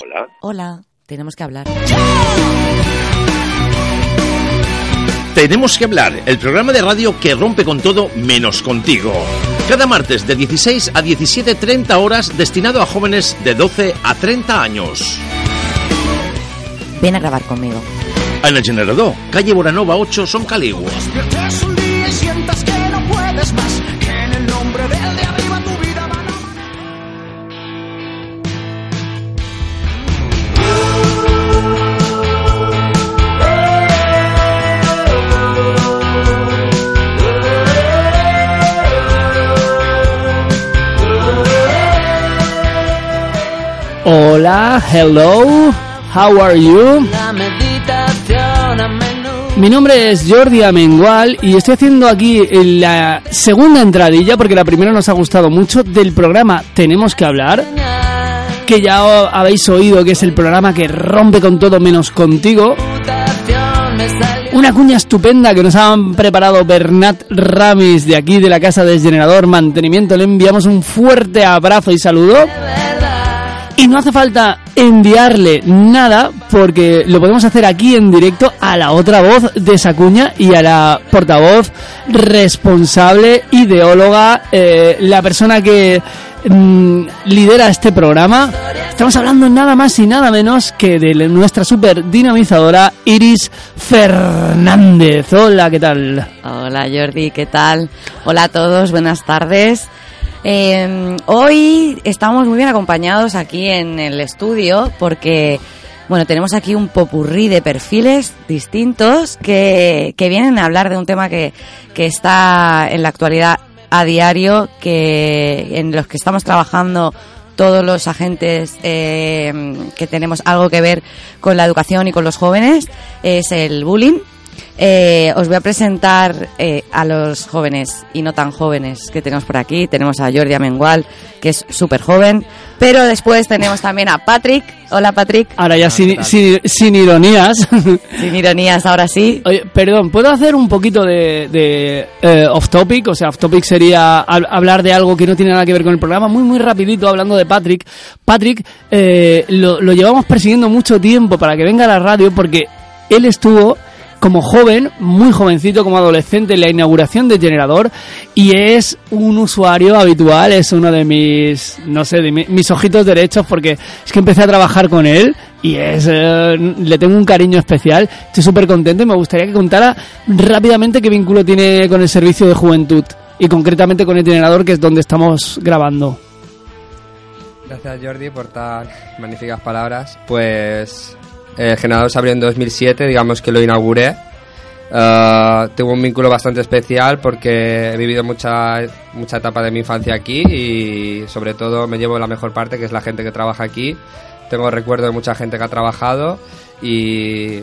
Hola. Hola, tenemos que hablar. Tenemos que hablar, el programa de radio que rompe con todo menos contigo. Cada martes de 16 a 17.30 horas destinado a jóvenes de 12 a 30 años. Ven a grabar conmigo. En el generador, calle Boranova 8, Son Caligua. Despiertes un día y sientas que no puedes Hola, hello, how are you? Mi nombre es Jordi Amengual y estoy haciendo aquí la segunda entradilla, porque la primera nos ha gustado mucho, del programa Tenemos que hablar, que ya habéis oído que es el programa que rompe con todo menos contigo. Una cuña estupenda que nos han preparado Bernat Ramis de aquí de la Casa del Generador Mantenimiento. Le enviamos un fuerte abrazo y saludo. Y no hace falta enviarle nada porque lo podemos hacer aquí en directo a la otra voz de esa cuña y a la portavoz responsable, ideóloga, eh, la persona que mm, lidera este programa. Estamos hablando nada más y nada menos que de nuestra super dinamizadora Iris Fernández. Hola, ¿qué tal? Hola Jordi, ¿qué tal? Hola a todos, buenas tardes. Eh, hoy estamos muy bien acompañados aquí en el estudio porque, bueno, tenemos aquí un popurrí de perfiles distintos que, que vienen a hablar de un tema que, que está en la actualidad a diario, que en los que estamos trabajando todos los agentes eh, que tenemos algo que ver con la educación y con los jóvenes, es el bullying. Eh, os voy a presentar eh, a los jóvenes y no tan jóvenes que tenemos por aquí. Tenemos a Jordi Amengual, que es súper joven, pero después tenemos también a Patrick. Hola Patrick, Ahora ya sin, sin, sin ironías. sin ironías, ahora sí. Oye, perdón, ¿puedo hacer un poquito de, de, eh, off topic? O sea, off topic sería hab- hablar de algo que no tiene nada que ver con el programa. Muy, muy rapidito, hablando de Patrick. Patrick eh, lo, lo llevamos persiguiendo mucho tiempo para que venga a la radio porque él estuvo como joven, muy jovencito, como adolescente, en la inauguración de Generador y es un usuario habitual, es uno de mis, no sé, de mi- mis ojitos derechos porque es que empecé a trabajar con él y es, eh, le tengo un cariño especial. Estoy súper contento y me gustaría que contara rápidamente qué vínculo tiene con el servicio de juventud y concretamente con el generador que es donde estamos grabando. Gracias Jordi por tan magníficas palabras. Pues el generador se abrió en 2007, digamos que lo inauguré. Eh, tengo un vínculo bastante especial porque he vivido mucha, mucha etapa de mi infancia aquí y sobre todo me llevo la mejor parte que es la gente que trabaja aquí. Tengo recuerdos de mucha gente que ha trabajado y,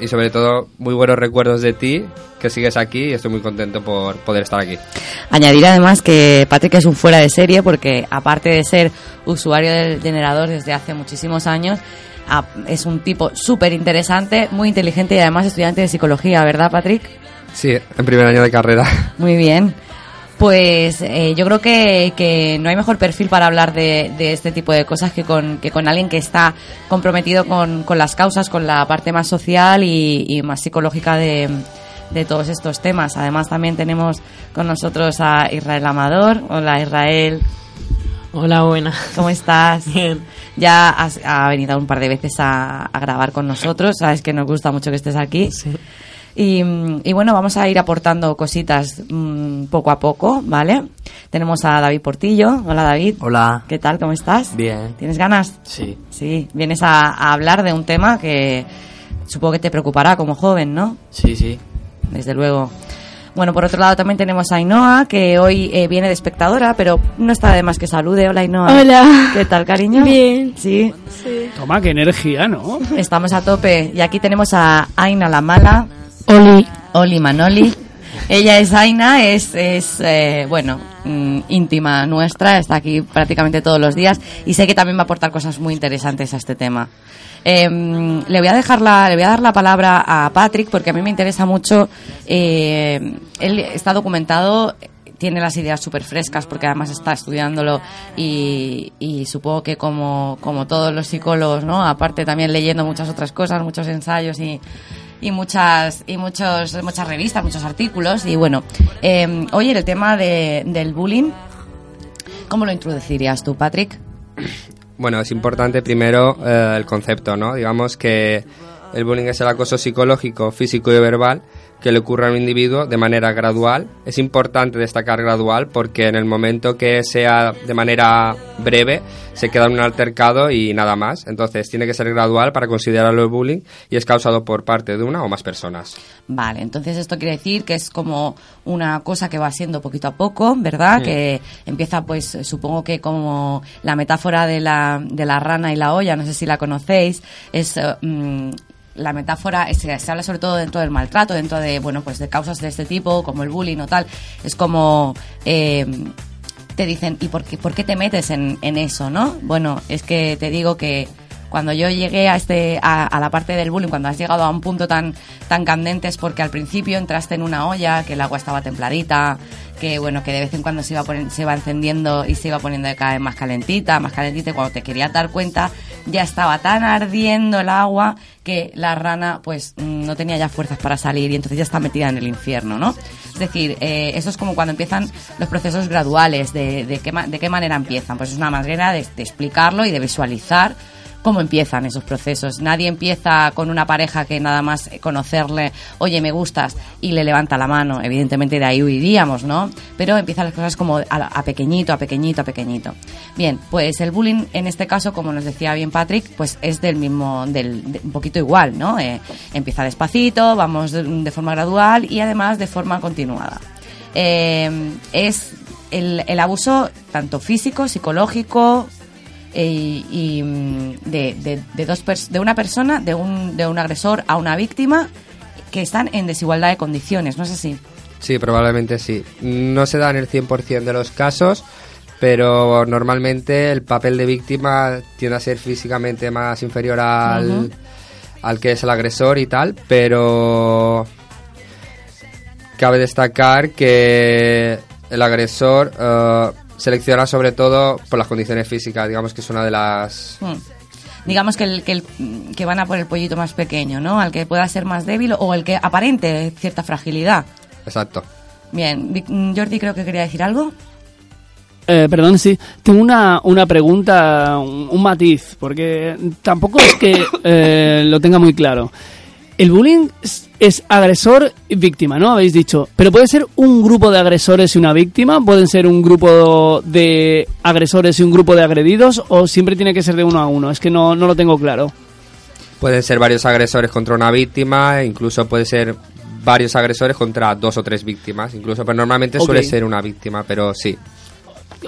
y sobre todo muy buenos recuerdos de ti que sigues aquí y estoy muy contento por poder estar aquí. Añadir además que Patrick es un fuera de serie porque aparte de ser usuario del generador desde hace muchísimos años, a- es un tipo súper interesante, muy inteligente y además estudiante de psicología, ¿verdad Patrick? Sí, en primer año de carrera. Muy bien. Pues eh, yo creo que, que no hay mejor perfil para hablar de, de este tipo de cosas que con, que con alguien que está comprometido con, con las causas, con la parte más social y, y más psicológica de, de todos estos temas. Además también tenemos con nosotros a Israel Amador. Hola Israel, Hola, buena. ¿cómo estás? Bien. Ya has ha venido un par de veces a, a grabar con nosotros, sabes que nos gusta mucho que estés aquí. Sí. Y, y bueno, vamos a ir aportando cositas mm, poco a poco, ¿vale? Tenemos a David Portillo. Hola David. Hola. ¿Qué tal? ¿Cómo estás? Bien. ¿Tienes ganas? Sí. Sí, vienes a, a hablar de un tema que supongo que te preocupará como joven, ¿no? Sí, sí. Desde luego. Bueno, por otro lado también tenemos a Ainhoa, que hoy eh, viene de espectadora, pero no está de más que salude. Hola Ainhoa. Hola. ¿Qué tal, cariño? Bien. Sí. Toma, qué energía, ¿no? Estamos a tope. Y aquí tenemos a Aina la mala. Oli. Oli Manoli. Ella es Aina, es, es eh, bueno, mm, íntima nuestra, está aquí prácticamente todos los días y sé que también va a aportar cosas muy interesantes a este tema. Eh, le voy a dejar la, le voy a dar la palabra a Patrick porque a mí me interesa mucho. eh, él está documentado, tiene las ideas súper frescas porque además está estudiándolo y, supongo que como, como todos los psicólogos, ¿no? Aparte también leyendo muchas otras cosas, muchos ensayos y, y muchas y muchos muchas revistas, muchos artículos y bueno, eh, hoy el tema de, del bullying, ¿cómo lo introducirías tú, Patrick? Bueno, es importante primero eh, el concepto, ¿no? Digamos que el bullying es el acoso psicológico, físico y verbal que le ocurre a un individuo de manera gradual. Es importante destacar gradual porque en el momento que sea de manera breve se queda en un altercado y nada más. Entonces tiene que ser gradual para considerarlo bullying y es causado por parte de una o más personas. Vale, entonces esto quiere decir que es como una cosa que va siendo poquito a poco, ¿verdad? Sí. Que empieza, pues, supongo que como la metáfora de la, de la rana y la olla, no sé si la conocéis, es eh, mm, la metáfora, es- se, habla sobre todo dentro del maltrato, dentro de, bueno, pues de causas de este tipo, como el bullying o tal. Es como... eh, te dicen, ¿y por qué, por qué te metes en, en eso, no? Bueno, es que te digo que cuando yo llegué a este a, a la parte del bullying, cuando has llegado a un punto tan tan candente es porque al principio entraste en una olla, que el agua estaba templadita, que bueno, que de vez en cuando se iba se iba encendiendo y se iba poniendo cada vez más calentita, más calentita y cuando te querías dar cuenta ya estaba tan ardiendo el agua que la rana pues mm, no tenía ya fuerzas para salir y entonces ya está metida en el infierno, ¿no? Es decir, eh, eso es como cuando empiezan los procesos graduales, de, de, qué, de qué manera empiezan. Pues es una manera de, de explicarlo y de visualizar cómo empiezan esos procesos. Nadie empieza con una pareja que nada más conocerle, oye, me gustas, y le levanta la mano. Evidentemente de ahí huiríamos, ¿no? Pero empiezan las cosas como a, pequeñito, a pequeñito, a pequeñito. Bien, pues el bullying en este caso, como nos decía bien Patrick, pues es del mismo, del, de- un poquito igual, ¿no? Eh, empieza despacito, vamos de, forma gradual y además de forma continuada. Eh, es el abuso tanto físico, psicológico, eh, y mm, de, de, de dos de una persona, de un, de un agresor a una víctima, que están en desigualdad de condiciones, ¿no es así? Sí, probablemente sí. No se da en el 100% de los casos, pero normalmente el papel de víctima tiende a ser físicamente más inferior al, al que es el agresor y tal, pero cabe destacar que el agresor eh, selecciona sobre todo por las condiciones físicas, digamos que es una de las... Hmm. Digamos que, el, que, el, que van a por el pollito más pequeño, ¿no? Al que pueda ser más débil o el que aparente cierta fragilidad. Exacto. Bien, mm, Jordi creo que quería decir algo. Eh, perdón, sí. Tengo una, una pregunta, un, un matiz, porque tampoco es que eh, lo tenga muy claro. El bullying es, es agresor y víctima, ¿no? Habéis dicho. Pero puede ser un grupo de agresores y una víctima, pueden ser un grupo de agresores y un grupo de agredidos, o siempre tiene que ser de uno a uno. Es que no, no lo tengo claro. Pueden ser varios agresores contra una víctima, e incluso puede ser varios agresores contra dos o tres víctimas, incluso, pero normalmente suele ser una víctima, pero sí.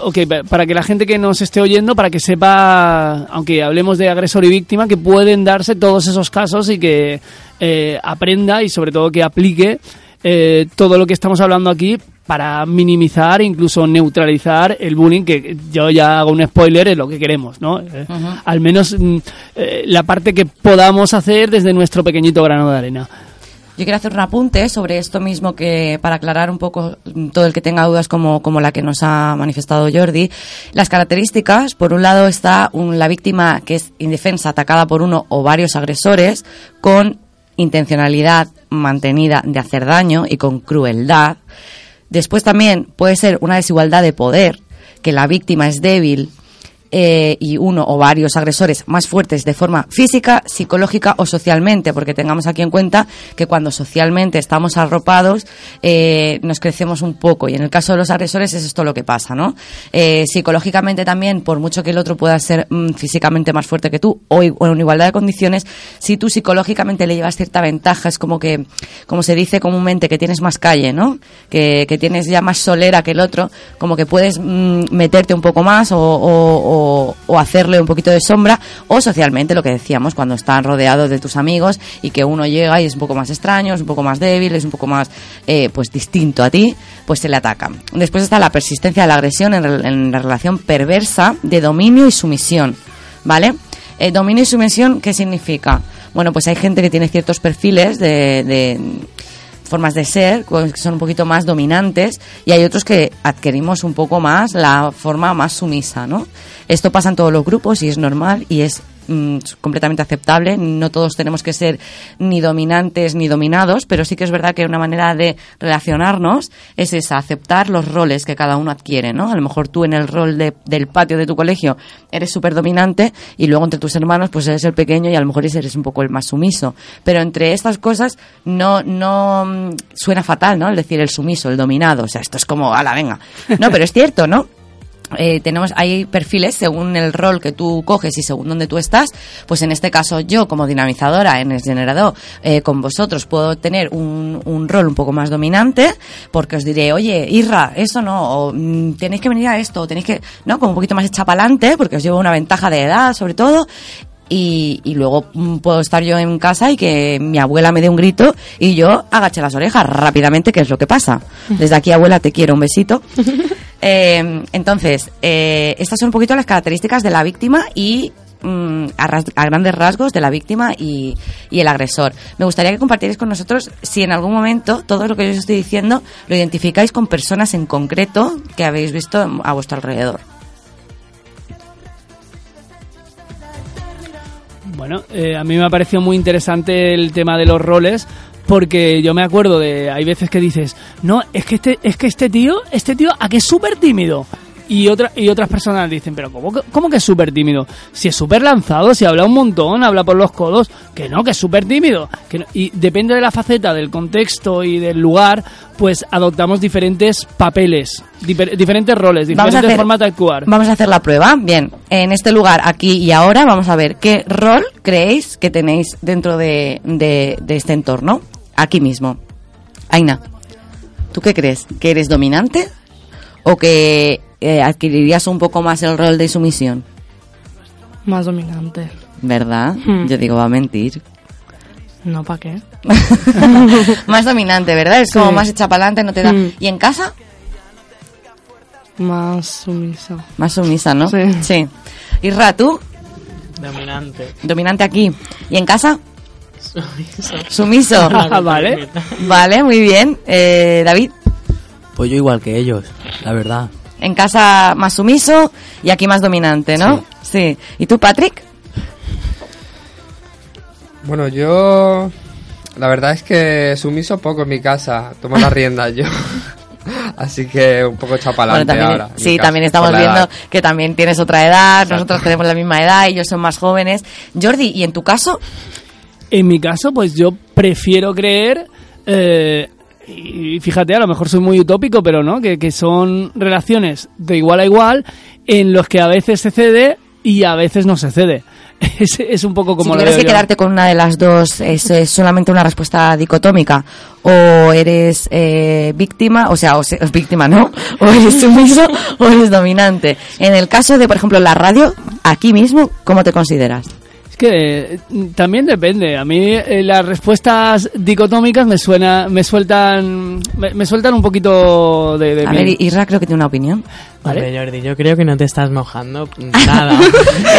Ok, pa- para que la gente que nos esté oyendo, para que sepa, aunque hablemos de agresor y víctima, que pueden darse todos esos casos y que eh, aprenda y sobre todo que aplique eh, todo lo que estamos hablando aquí para minimizar e incluso neutralizar el bullying, que yo ya hago un spoiler, es lo que queremos, ¿no? Eh. Al menos mm, eh, la parte que podamos hacer desde nuestro pequeñito grano de arena. Yo quiero hacer un apunte sobre esto mismo que para aclarar un poco mm, todo el que tenga dudas como, como la que nos ha manifestado Jordi. Las características, por un lado está la víctima que es indefensa, atacada por uno o varios agresores, con intencionalidad mantenida de hacer daño y con crueldad. Después también puede ser una desigualdad de poder, que la víctima es débil eh, y uno o varios agresores más fuertes de forma física, psicológica o socialmente, porque tengamos aquí en cuenta que cuando socialmente estamos arropados eh, nos crecemos un poco y en el caso de los agresores es esto lo que pasa, ¿no? Eh, psicológicamente también, por mucho que el otro pueda ser mm, físicamente más fuerte que tú o, en igualdad de condiciones, si tú psicológicamente le llevas cierta ventaja, es como que, como se dice comúnmente, que tienes más calle, ¿no? Que, que tienes ya más solera que el otro, como que puedes mm, meterte un poco más o, o- o- o hacerle un poquito de sombra, o socialmente, lo que decíamos, cuando están rodeados de tus amigos y que uno llega y es un poco más extraño, es un poco más débil, es un poco más, eh, pues distinto a ti, pues se le ataca. Después está la persistencia de la agresión en, la relación perversa de dominio y sumisión, ¿vale? Eh, dominio y sumisión, ¿qué significa? Bueno, pues hay gente que tiene ciertos perfiles de formas de ser que son un poquito más dominantes y hay otros que adquirimos un poco más la forma más sumisa, ¿no? Esto pasa en todos los grupos y es normal y es mm, completamente aceptable. No todos tenemos que ser ni dominantes ni dominados, pero sí que es verdad que una manera de relacionarnos es esa, aceptar los roles que cada uno adquiere, ¿no? A lo mejor tú en el rol de- del patio de tu colegio eres súper dominante y luego entre tus hermanos pues eres el pequeño y a lo mejor eres un poco el más sumiso. Pero entre estas cosas no, no mm, suena fatal, ¿no? El decir el sumiso, el dominado. O sea, esto es como, ala, venga. No, pero es cierto, ¿no? Eh, tenemos hay perfiles según el rol que tú coges y según donde tú estás pues en este caso yo como dinamizadora en el generador eh, con vosotros puedo tener un, un rol un poco más dominante porque os diré oye Irra eso no o mm, tenéis que venir a esto o tenéis que no como un poquito más hecha pa'lante porque os llevo una ventaja de edad sobre todo y, y luego mm, puedo estar yo en casa y que mi abuela me dé un grito y yo agache las orejas rápidamente, que es lo que pasa. Desde aquí, abuela, te quiero, un besito. Eh, entonces, eh, estas son un poquito las características de la víctima y mm, a, ras- a grandes rasgos de la víctima y, y el agresor. Me gustaría que compartierais con nosotros si en algún momento todo lo que yo os estoy diciendo lo identificáis con personas en concreto que habéis visto a vuestro alrededor. Bueno, eh, a mí me ha parecido muy interesante el tema de los roles porque yo me acuerdo de hay veces que dices, "No, es que este es que este tío, este tío a que es súper tímido." Y otra, y otras personas dicen, pero ¿cómo, que- cómo que es súper tímido? Si es súper lanzado, si habla un montón, habla por los codos, que no, que es súper tímido. Que no- y depende de la faceta, del contexto y del lugar, pues adoptamos diferentes papeles, difer- diferentes roles, diferentes hacer- formas de actuar. Vamos a hacer la prueba. Bien, en este lugar, aquí y ahora, vamos a ver qué rol creéis que tenéis dentro de, de- de este entorno. Aquí mismo. Aina, ¿tú qué crees? ¿Que eres dominante? ¿O que eh, adquirirías un poco más el rol de sumisión? Más dominante. ¿Verdad? Hmm. Yo digo, va a mentir. No, ¿para qué? más dominante, ¿verdad? Es como más hecha para adelante, no te da. Mm. ¿Y en casa? Más sumisa. Más sumisa, ¿no? Sí. Sí. Isra, ¿tú? Dominante. Dominante aquí. ¿Y en casa? Sumiso. Sumiso. Ah, vale. Vale, muy bien. Eh, David, Pues yo igual que ellos, la verdad. en casa más sumiso y aquí más dominante, ¿no? Sí. ¿Y tú, Patrick? Bueno, yo. La verdad es que sumiso poco en mi casa. Tomo las riendas yo. Así que un poco chapalante también, ahora. sí, también estamos viendo edad. que también tienes otra edad, nosotros tenemos la misma edad, ellos son más jóvenes. Jordi, ¿y en tu caso? En mi caso, pues yo prefiero creer, eh, y fíjate, a lo mejor soy muy utópico, pero no, que, que son relaciones de igual a igual en los que a veces se cede y a veces no se cede. Es, es un poco como si veo que yo. quedarte con una de las dos, ¿es, es solamente una respuesta dicotómica? ¿O eres eh, víctima, o sea, o se- víctima, ¿no? ¿O eres sumiso o eres dominante? En el caso de, por ejemplo, la radio, aquí mismo, ¿cómo te consideras? Es que eh, también depende. A mí eh, las respuestas dicotómicas me suena, me sueltan, me, me sueltan un poquito de, de A miel. ver, Isra creo que tiene una opinión. ¿Vale? Hombre, Jordi, yo creo que no te estás mojando nada.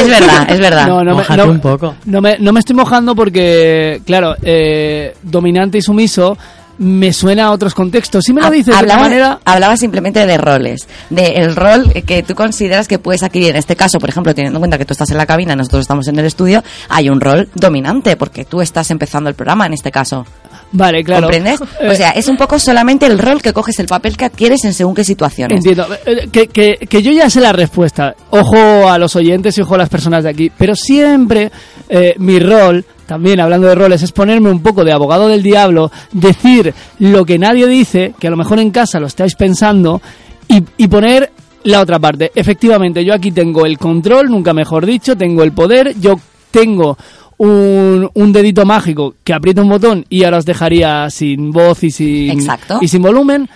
Es verdad, es verdad. No, no me, no- un poco. No me, no me estoy mojando porque, claro, eh, dominante y sumiso me suena a otros contextos. Si me lo dices hablaba, manera... hablaba simplemente de roles, de el rol que tú consideras que puedes adquirir. En este caso, por ejemplo, teniendo en cuenta que tú estás en la cabina, nosotros estamos en el estudio, hay un rol dominante, porque tú estás empezando el programa en este caso. Vale, claro. ¿Comprendes? O sea, es un poco solamente el rol que coges, el papel que adquieres en según qué situaciones. Entiendo. Eh, Que, que, que yo ya sé la respuesta. Ojo a los oyentes y ojo a las personas de aquí. Pero siempre eh, mi rol, también hablando de roles, es ponerme un poco de abogado del diablo, decir lo que nadie dice, que a lo mejor en casa lo estáis pensando, y, y poner la otra parte. Efectivamente, yo aquí tengo el control, nunca mejor dicho, tengo el poder, yo tengo un, un dedito mágico que aprieta un botón y ahora os dejaría sin voz y sin, Exacto. y sin volumen.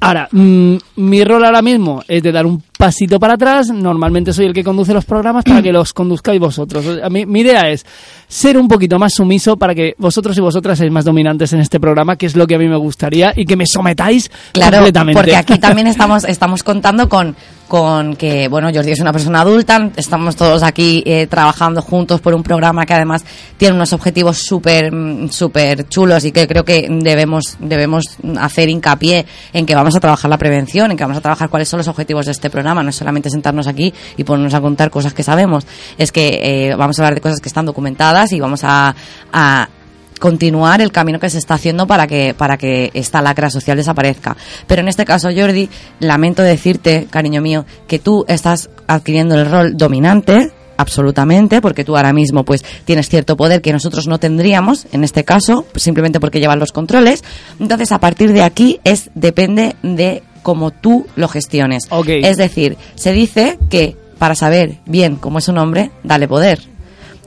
Ahora, mm, mi rol ahora mismo es de dar un pasito para atrás. Normalmente soy el que conduce los programas para que los conduzcáis vosotros. A mí- mi idea es ser un poquito más sumiso para que vosotros y vosotras seáis más dominantes en este programa, que es lo que a mí me gustaría, y que me sometáis Claro, completamente. porque aquí también estamos, estamos contando con, con que, bueno, Jordi es una persona adulta, estamos todos aquí eh, trabajando juntos por un programa que además tiene unos objetivos súper mm, súper chulos y que creo que debemos, debemos hacer hincapié en que vamos a trabajar la prevención, en que vamos a trabajar cuáles son los objetivos de este programa, no es solamente sentarnos aquí y ponernos a contar cosas que sabemos, es que eh, vamos a hablar de cosas que están documentadas y vamos a- a continuar el camino que se está haciendo para que para que esta lacra social desaparezca. Pero en este caso, Jordi, lamento decirte, cariño mío, que tú estás adquiriendo el rol dominante absolutamente porque tú ahora mismo pues tienes cierto poder que nosotros no tendríamos en este caso simplemente porque llevas los controles entonces a partir de aquí es depende de cómo tú lo gestiones Ok. es decir se dice que para saber bien cómo es un hombre dale poder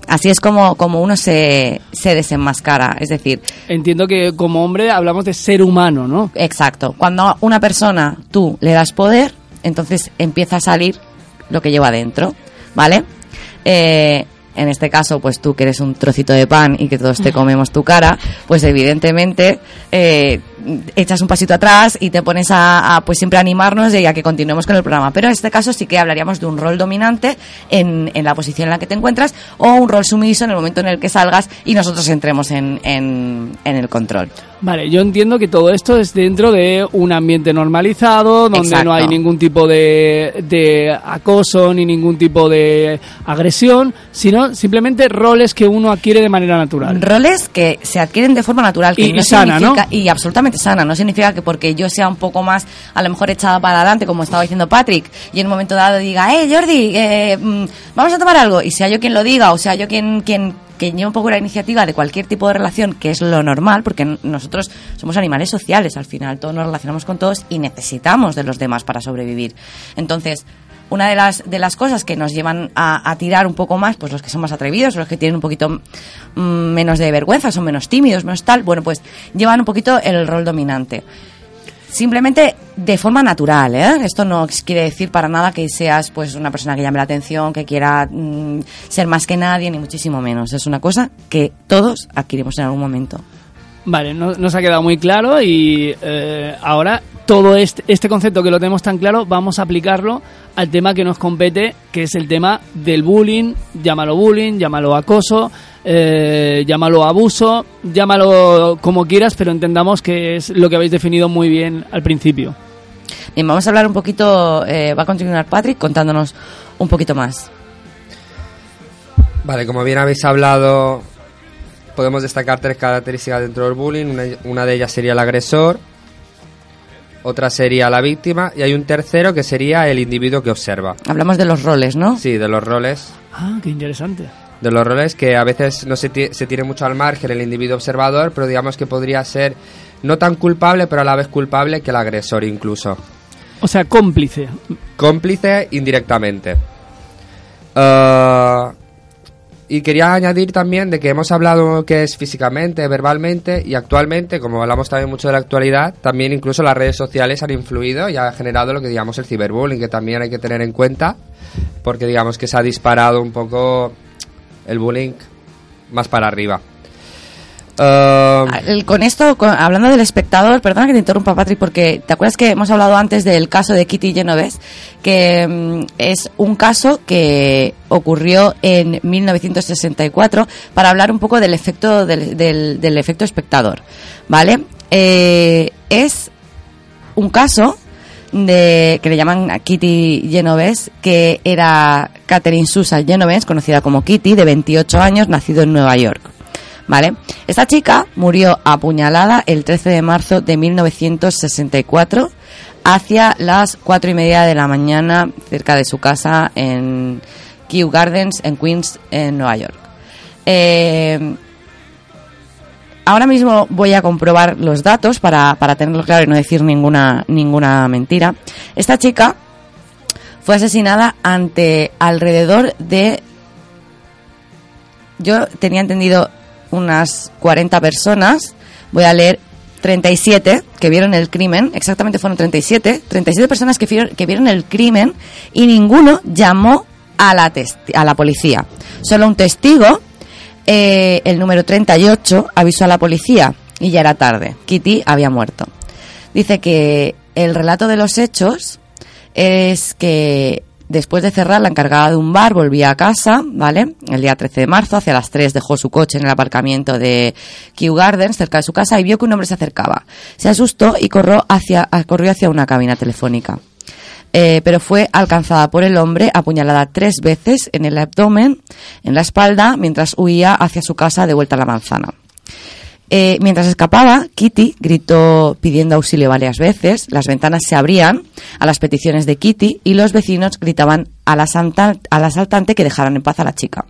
Así es como, como uno se, se desenmascara. Es decir, Entiendo que como hombre hablamos de ser humano, ¿no? exacto, cuando a una persona tú le das poder, entonces empieza a salir lo que lleva adentro, ¿vale? Eh, en este caso, pues tú que eres un trocito de pan y que todos te comemos tu cara, pues evidentemente eh, echas un pasito atrás y te pones a, a, pues siempre animarnos y a que continuemos con el programa. Pero en este caso sí que hablaríamos de un rol dominante en, en la posición en la que te encuentras o un rol sumiso en el momento en el que salgas y nosotros entremos en, en, en el control. Vale, yo entiendo que todo esto es dentro de un ambiente normalizado, donde Exacto. no hay ningún tipo de, de acoso ni ningún tipo de agresión, sino simplemente roles que uno adquiere de manera natural. Roles que se adquieren de forma natural que Y- no y sana, ¿no? y absolutamente sana no significa que porque yo sea un poco más a lo mejor echada para adelante como estaba diciendo Patrick y en un momento dado diga eh Jordi eh, mm, vamos a tomar algo y sea yo quien lo diga o sea yo quien quien que lleve un poco la iniciativa de cualquier tipo de relación que es lo normal porque nosotros somos animales sociales al final todos nos relacionamos con todos y necesitamos de los demás para sobrevivir. Entonces una de las, de las cosas que nos llevan a, tirar un poco más, pues los que son más atrevidos, los que tienen un poquito mm, menos de vergüenza, son menos tímidos, menos tal, bueno, pues llevan un poquito el rol dominante. Simplemente de forma natural, ¿eh? Esto no quiere decir para nada que seas pues una persona que llame la atención, que quiera mm, ser más que nadie, ni muchísimo menos. Es una cosa que todos adquirimos en algún momento. Vale, no- nos ha quedado muy claro y eh, ahora todo este, este concepto que lo tenemos tan claro, vamos a aplicarlo al tema que nos compete, que es el tema del bullying, llámalo bullying, llámalo acoso, eh, llámalo abuso, llámalo como quieras, pero entendamos que es lo que habéis definido muy bien al principio. Bien, vamos a hablar un poquito, eh, va a continuar Patrick contándonos un poquito más. Vale, como bien habéis hablado, podemos destacar tres características dentro del bullying. Una, una de ellas sería el agresor, otra sería la víctima y hay un tercero que sería el individuo que observa. Hablamos de los roles, ¿no? Sí, de los roles. Ah, qué interesante. De los roles que a veces no se, se tiene mucho al margen el individuo observador, pero digamos que podría ser no tan culpable, pero a la vez culpable que el agresor incluso. O sea, cómplice. Cómplice indirectamente. Ah, y quería añadir también de que hemos hablado que es físicamente, verbalmente y actualmente, como hablamos también mucho de la actualidad, también incluso las redes sociales han influido y ha generado lo que digamos el ciberbullying, que también hay que tener en cuenta, porque digamos que se ha disparado un poco el bullying más para arriba. Ah, El- Con esto, con- hablando del espectador, perdona que te interrumpa, Patrick, porque te acuerdas que hemos hablado antes del caso de Kitty Genovese, que mm, es un caso que ocurrió en 1964 para hablar un poco del efecto del, del- efecto espectador, ¿vale? Eh, es un caso de que le llaman Kitty Genovese, que era Catherine Susan Genovese, conocida como Kitty, de 28 años, nacido en Nueva York. ¿Vale? Esta chica murió apuñalada el 13 de marzo de 1964 hacia las cuatro y media de la mañana cerca de su casa en Kew Gardens, en Queens, en Nueva York. Eh, ahora mismo voy a comprobar los datos para, para tenerlo claro y no decir ninguna, ninguna mentira. Esta chica fue asesinada ante alrededor de yo tenía entendido unas 40 personas, voy a leer 37 que vieron el crimen, exactamente fueron 37, 37 personas que vieron, que vieron el crimen y ninguno llamó a la, a la policía. Solo un testigo, eh, el número 38, avisó a la policía y ya era tarde. Kitty había muerto. Dice que el relato de los hechos es que después de cerrar, la encargada de un bar volvía a casa, ¿vale? El día 13 de marzo, hacia las 3, dejó su coche en el aparcamiento de Kew Gardens, cerca de su casa, y vio que un hombre se acercaba. Se asustó y corrió hacia, corrió hacia una cabina telefónica. Eh, pero fue alcanzada por el hombre, apuñalada tres veces en el abdomen, en la espalda, mientras huía hacia su casa de vuelta a la manzana. Eh, mientras escapaba, Kitty gritó pidiendo auxilio varias veces. Las ventanas se abrían a las peticiones de Kitty y los vecinos gritaban al, asaltante que dejaran en paz a la chica.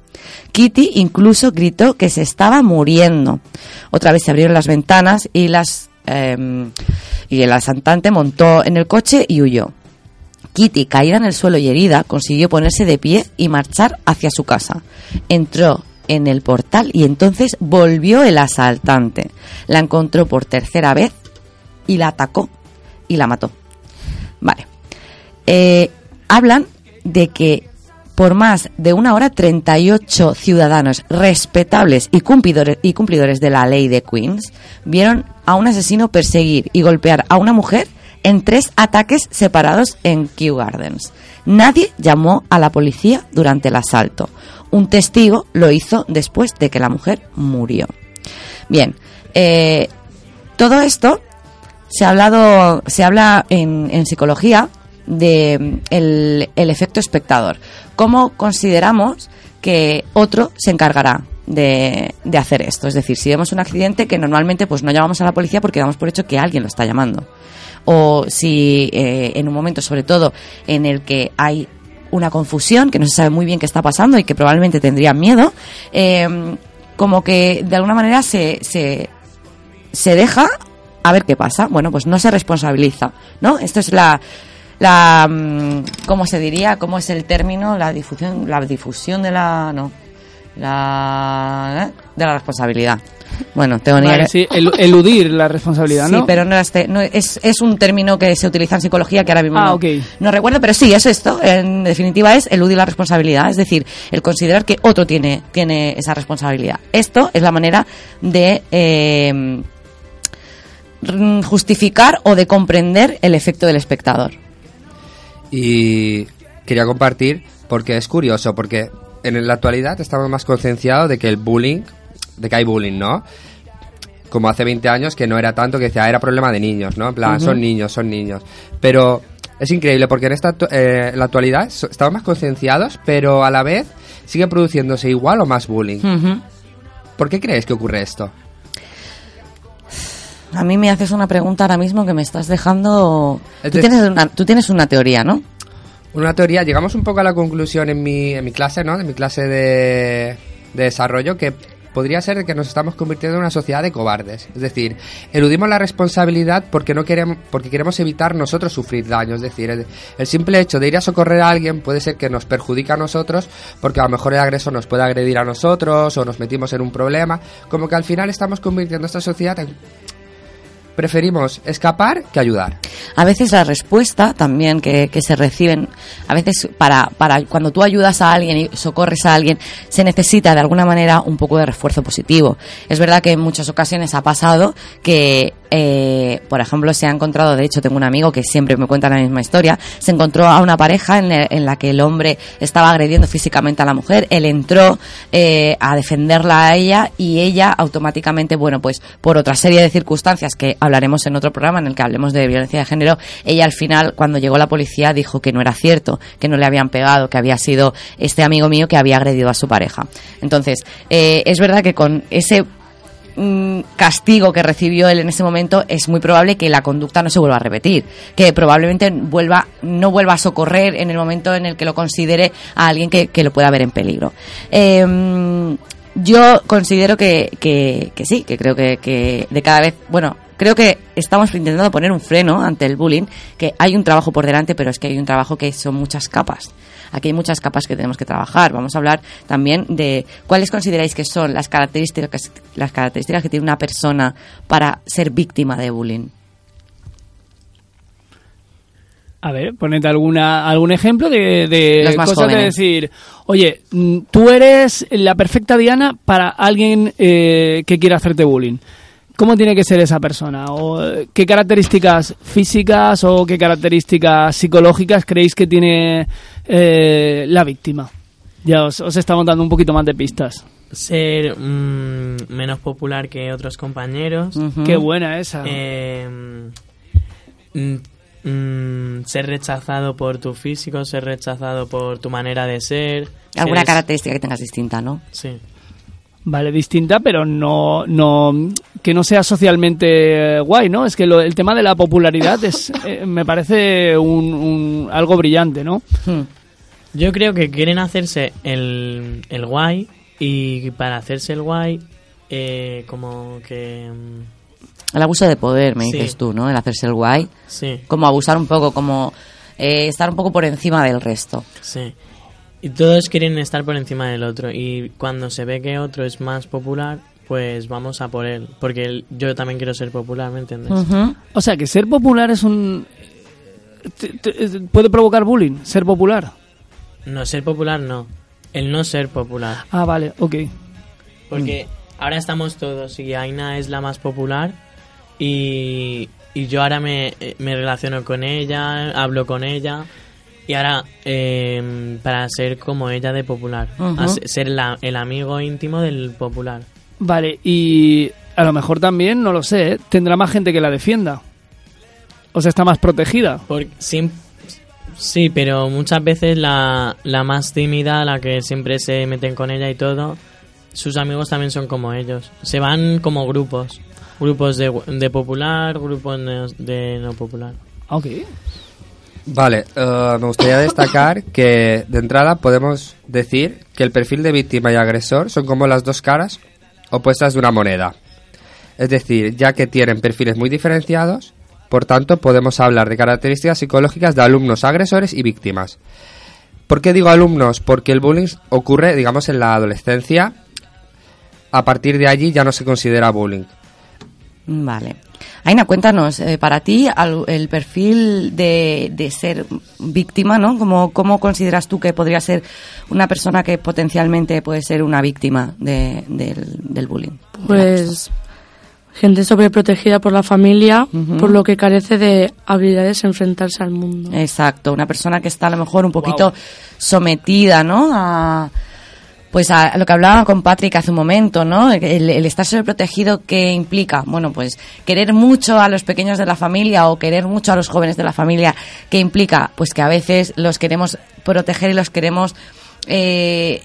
Kitty incluso gritó que se estaba muriendo. Otra vez se abrieron las ventanas y las em, y el asaltante montó en el coche y huyó. Kitty, caída en el suelo y herida, consiguió ponerse de pie y marchar hacia su casa. Entró en el portal y entonces volvió el asaltante. La encontró por tercera vez y la atacó y la mató. Vale. Eh, hablan de que por más de una hora 38 ciudadanos respetables y cumplidores, y cumplidores de la ley de Queens vieron a un asesino perseguir y golpear a una mujer en tres ataques separados en Kew Gardens. Nadie llamó a la policía durante el asalto. Un testigo lo hizo después de que la mujer murió. Bien, eh, todo esto se ha hablado, se habla en, en psicología de mm, el, efecto espectador. ¿Cómo consideramos que otro se encargará de, de hacer esto? Es decir, si vemos un accidente que normalmente pues no llamamos a la policía porque damos por hecho que alguien lo está llamando. O si eh, en un momento, sobre todo, en el que hay una confusión, que no se sabe muy bien qué está pasando y que probablemente tendrían miedo, eh, como que de alguna manera se, se, se deja a ver qué pasa. Bueno, pues no se responsabiliza, ¿no? Esto es la, la mm, ¿cómo se diría? ¿Cómo es el término? La difusión, la difusión de la, no, la, ¿eh? de la responsabilidad. Bueno, tengo ni Vale, sí, el- eludir la responsabilidad, Sí, ¿no? pero no, no es, es un término que se utiliza en psicología que ahora mismo Ah, no, no recuerdo, pero sí, es esto. En definitiva es eludir la responsabilidad, es decir, el considerar que otro tiene, tiene esa responsabilidad. Esto es la manera de eh, mm, justificar o de comprender el efecto del espectador. Y quería compartir porque es curioso, porque en la actualidad estamos más concienciados de que el bullying, de que hay bullying, ¿no? Como hace 20 años que no era tanto, que decía, "Ah, era problema de niños, ¿no? En plan, son niños, son niños. Pero es increíble porque en, esta, eh, en la actualidad estamos más concienciados, pero a la vez sigue produciéndose igual o más bullying. ¿Por qué crees que ocurre esto? A mí me haces una pregunta ahora mismo que me estás dejando... Tú tienes una, tú tienes una teoría, ¿no? Una teoría, llegamos un poco a la conclusión en mi, en mi clase, ¿no? En mi clase de, de desarrollo, que podría ser que nos estamos convirtiendo en una sociedad de cobardes. Es decir, eludimos la responsabilidad porque no queremos, porque queremos evitar nosotros sufrir daño. Es decir, el, el simple hecho de ir a socorrer a alguien puede ser que nos perjudique a nosotros, porque a lo mejor el agresor nos puede agredir a nosotros o nos metimos en un problema. Como que al final estamos convirtiendo esta sociedad en preferimos escapar que ayudar. A veces la respuesta también que, que se reciben, a veces para, para cuando tú ayudas a alguien y socorres a alguien, se necesita de alguna manera un poco de refuerzo positivo. Es verdad que en muchas ocasiones ha pasado que, eh, por ejemplo, se ha encontrado, de hecho tengo un amigo que siempre me cuenta la misma historia, se encontró a una pareja en, la- en la que el hombre estaba agrediendo físicamente a la mujer, él entró eh, a defenderla a ella y ella automáticamente, bueno, pues por otra serie de circunstancias que hablaremos en otro programa en el que hablemos de violencia de género, ella al final, cuando llegó la policía, dijo que no era cierto, que no le habían pegado, que había sido este amigo mío que había agredido a su pareja. Entonces, eh, es verdad que con ese mm, castigo que recibió él en ese momento, es muy probable que la conducta no se vuelva a repetir, que probablemente vuelva, no vuelva a socorrer en el momento en el que lo considere a alguien que, lo pueda ver en peligro. Eh, yo considero que, que, que sí, que creo que, que de cada vez, bueno, creo que estamos intentando poner un freno ante el bullying, que hay un trabajo por delante, pero es que hay un trabajo que son muchas capas. Aquí hay muchas capas que tenemos que trabajar. Vamos a hablar también de cuáles consideráis que son las características, las características que tiene una persona para ser víctima de bullying. A ver, ponete alguna, algún ejemplo de, de cosas de jóvenes. decir, oye, mm, tú eres la perfecta diana para alguien eh, que quiera hacerte bullying. ¿Cómo tiene que ser esa persona? ¿O eh, qué características físicas o qué características psicológicas creéis que tiene eh, la víctima? Ya os, os estamos dando un poquito más de pistas. Ser mm, menos popular que otros compañeros. Qué buena esa. Eh, mm, mm, ser rechazado por tu físico, ser rechazado por tu manera de ser. Alguna Ser- característica que tengas distinta, ¿no? Sí. Vale, distinta, pero no, no que no sea socialmente guay, ¿no? Es que lo- el tema de la popularidad es, eh, me parece un, un- algo brillante, ¿no? Hmm. Yo creo que quieren hacerse el, el guay y para hacerse el guay, eh, como que... mm, El abuso de poder, me Sí. dices tú, ¿no? El hacerse el guay. Sí, Como abusar un poco, como eh, estar un poco por encima del resto. sí. Y todos quieren estar por encima del otro y cuando se ve que otro es más popular, pues vamos a por él. Porque yo también quiero ser popular, ¿me entiendes? Ujú. O sea, que ser popular es un... te- te- puede provocar bullying, ser popular. No, ser popular no. El no ser popular. Ah, vale, ok. Porque ahora estamos todos y Aina es la más popular y, y yo ahora me, eh, me relaciono con ella, hablo con ella y ahora eh, para ser como ella de popular, ser la- el amigo íntimo del popular. Vale, y a lo mejor también, no lo sé, ¿eh? tendrá más gente que la defienda. O sea, está más protegida. Sim- sí, pero muchas veces la, la más tímida, la que siempre se meten con ella y todo, sus amigos también son como ellos. Se van como grupos. Grupos de, de popular, grupos de, de no popular. Ok. Vale, eh, me gustaría destacar que de entrada podemos decir que el perfil de víctima y agresor son como las dos caras opuestas de una moneda. Es decir, ya que tienen perfiles muy diferenciados, por tanto podemos hablar de características psicológicas de alumnos agresores y víctimas. ¿Por qué digo alumnos? Porque el bullying ocurre, digamos, en la adolescencia. A partir de allí ya no se considera bullying. Vale. Aina, cuéntanos, eh, para ti al- el perfil de, de ser víctima, ¿no? ¿Cómo, ¿Cómo consideras tú que podría ser una persona que potencialmente puede ser una víctima de- del, del bullying? Pues gente sobreprotegida por la familia, por lo que carece de habilidades a enfrentarse al mundo. Exacto, una persona que está a lo mejor un poquito sometida, ¿no? A, pues a lo que hablaba con Patrick hace un momento, ¿no? El, el estar sobreprotegido, ¿qué implica? Bueno, pues querer mucho a los pequeños de la familia o querer mucho a los jóvenes de la familia, ¿qué implica? Pues que a veces los queremos proteger y los queremos eh,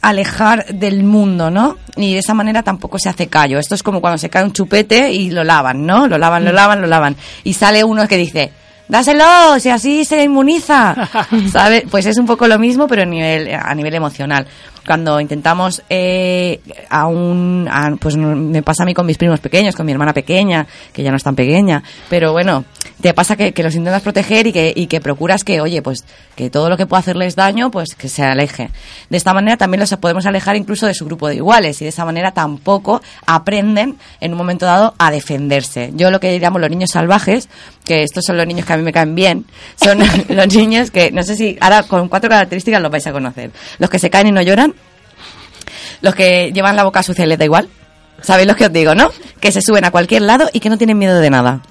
alejar del mundo, ¿no? Y de esa manera tampoco se hace callo. Esto es como cuando se cae un chupete y lo lavan, ¿no? Lo lavan, lo lavan, lo lavan. Y sale uno que dice, dáselo, si así se inmuniza. ¿Sabe? Pues es un poco lo mismo, pero a nivel, a nivel emocional. Cuando intentamos eh, a un... a- pues me pasa a mí con mis primos pequeños, con mi hermana pequeña, que ya no es tan pequeña, pero bueno, te pasa que, que los intentas proteger y que, y que procuras que, oye, pues que todo lo que pueda hacerles daño, pues que se aleje. De esta manera también los podemos alejar incluso de su grupo de iguales y de esa manera tampoco aprenden en un momento dado a defenderse. Yo lo que llamo los niños salvajes, que estos son los niños que a mí me caen bien, son los niños que, no sé si ahora con cuatro características los vais a conocer. Los que se caen y no lloran, los que llevan la boca sucia y les da igual. ¿Sabéis lo que os digo, no? Que se suben a cualquier lado y que no tienen miedo de nada.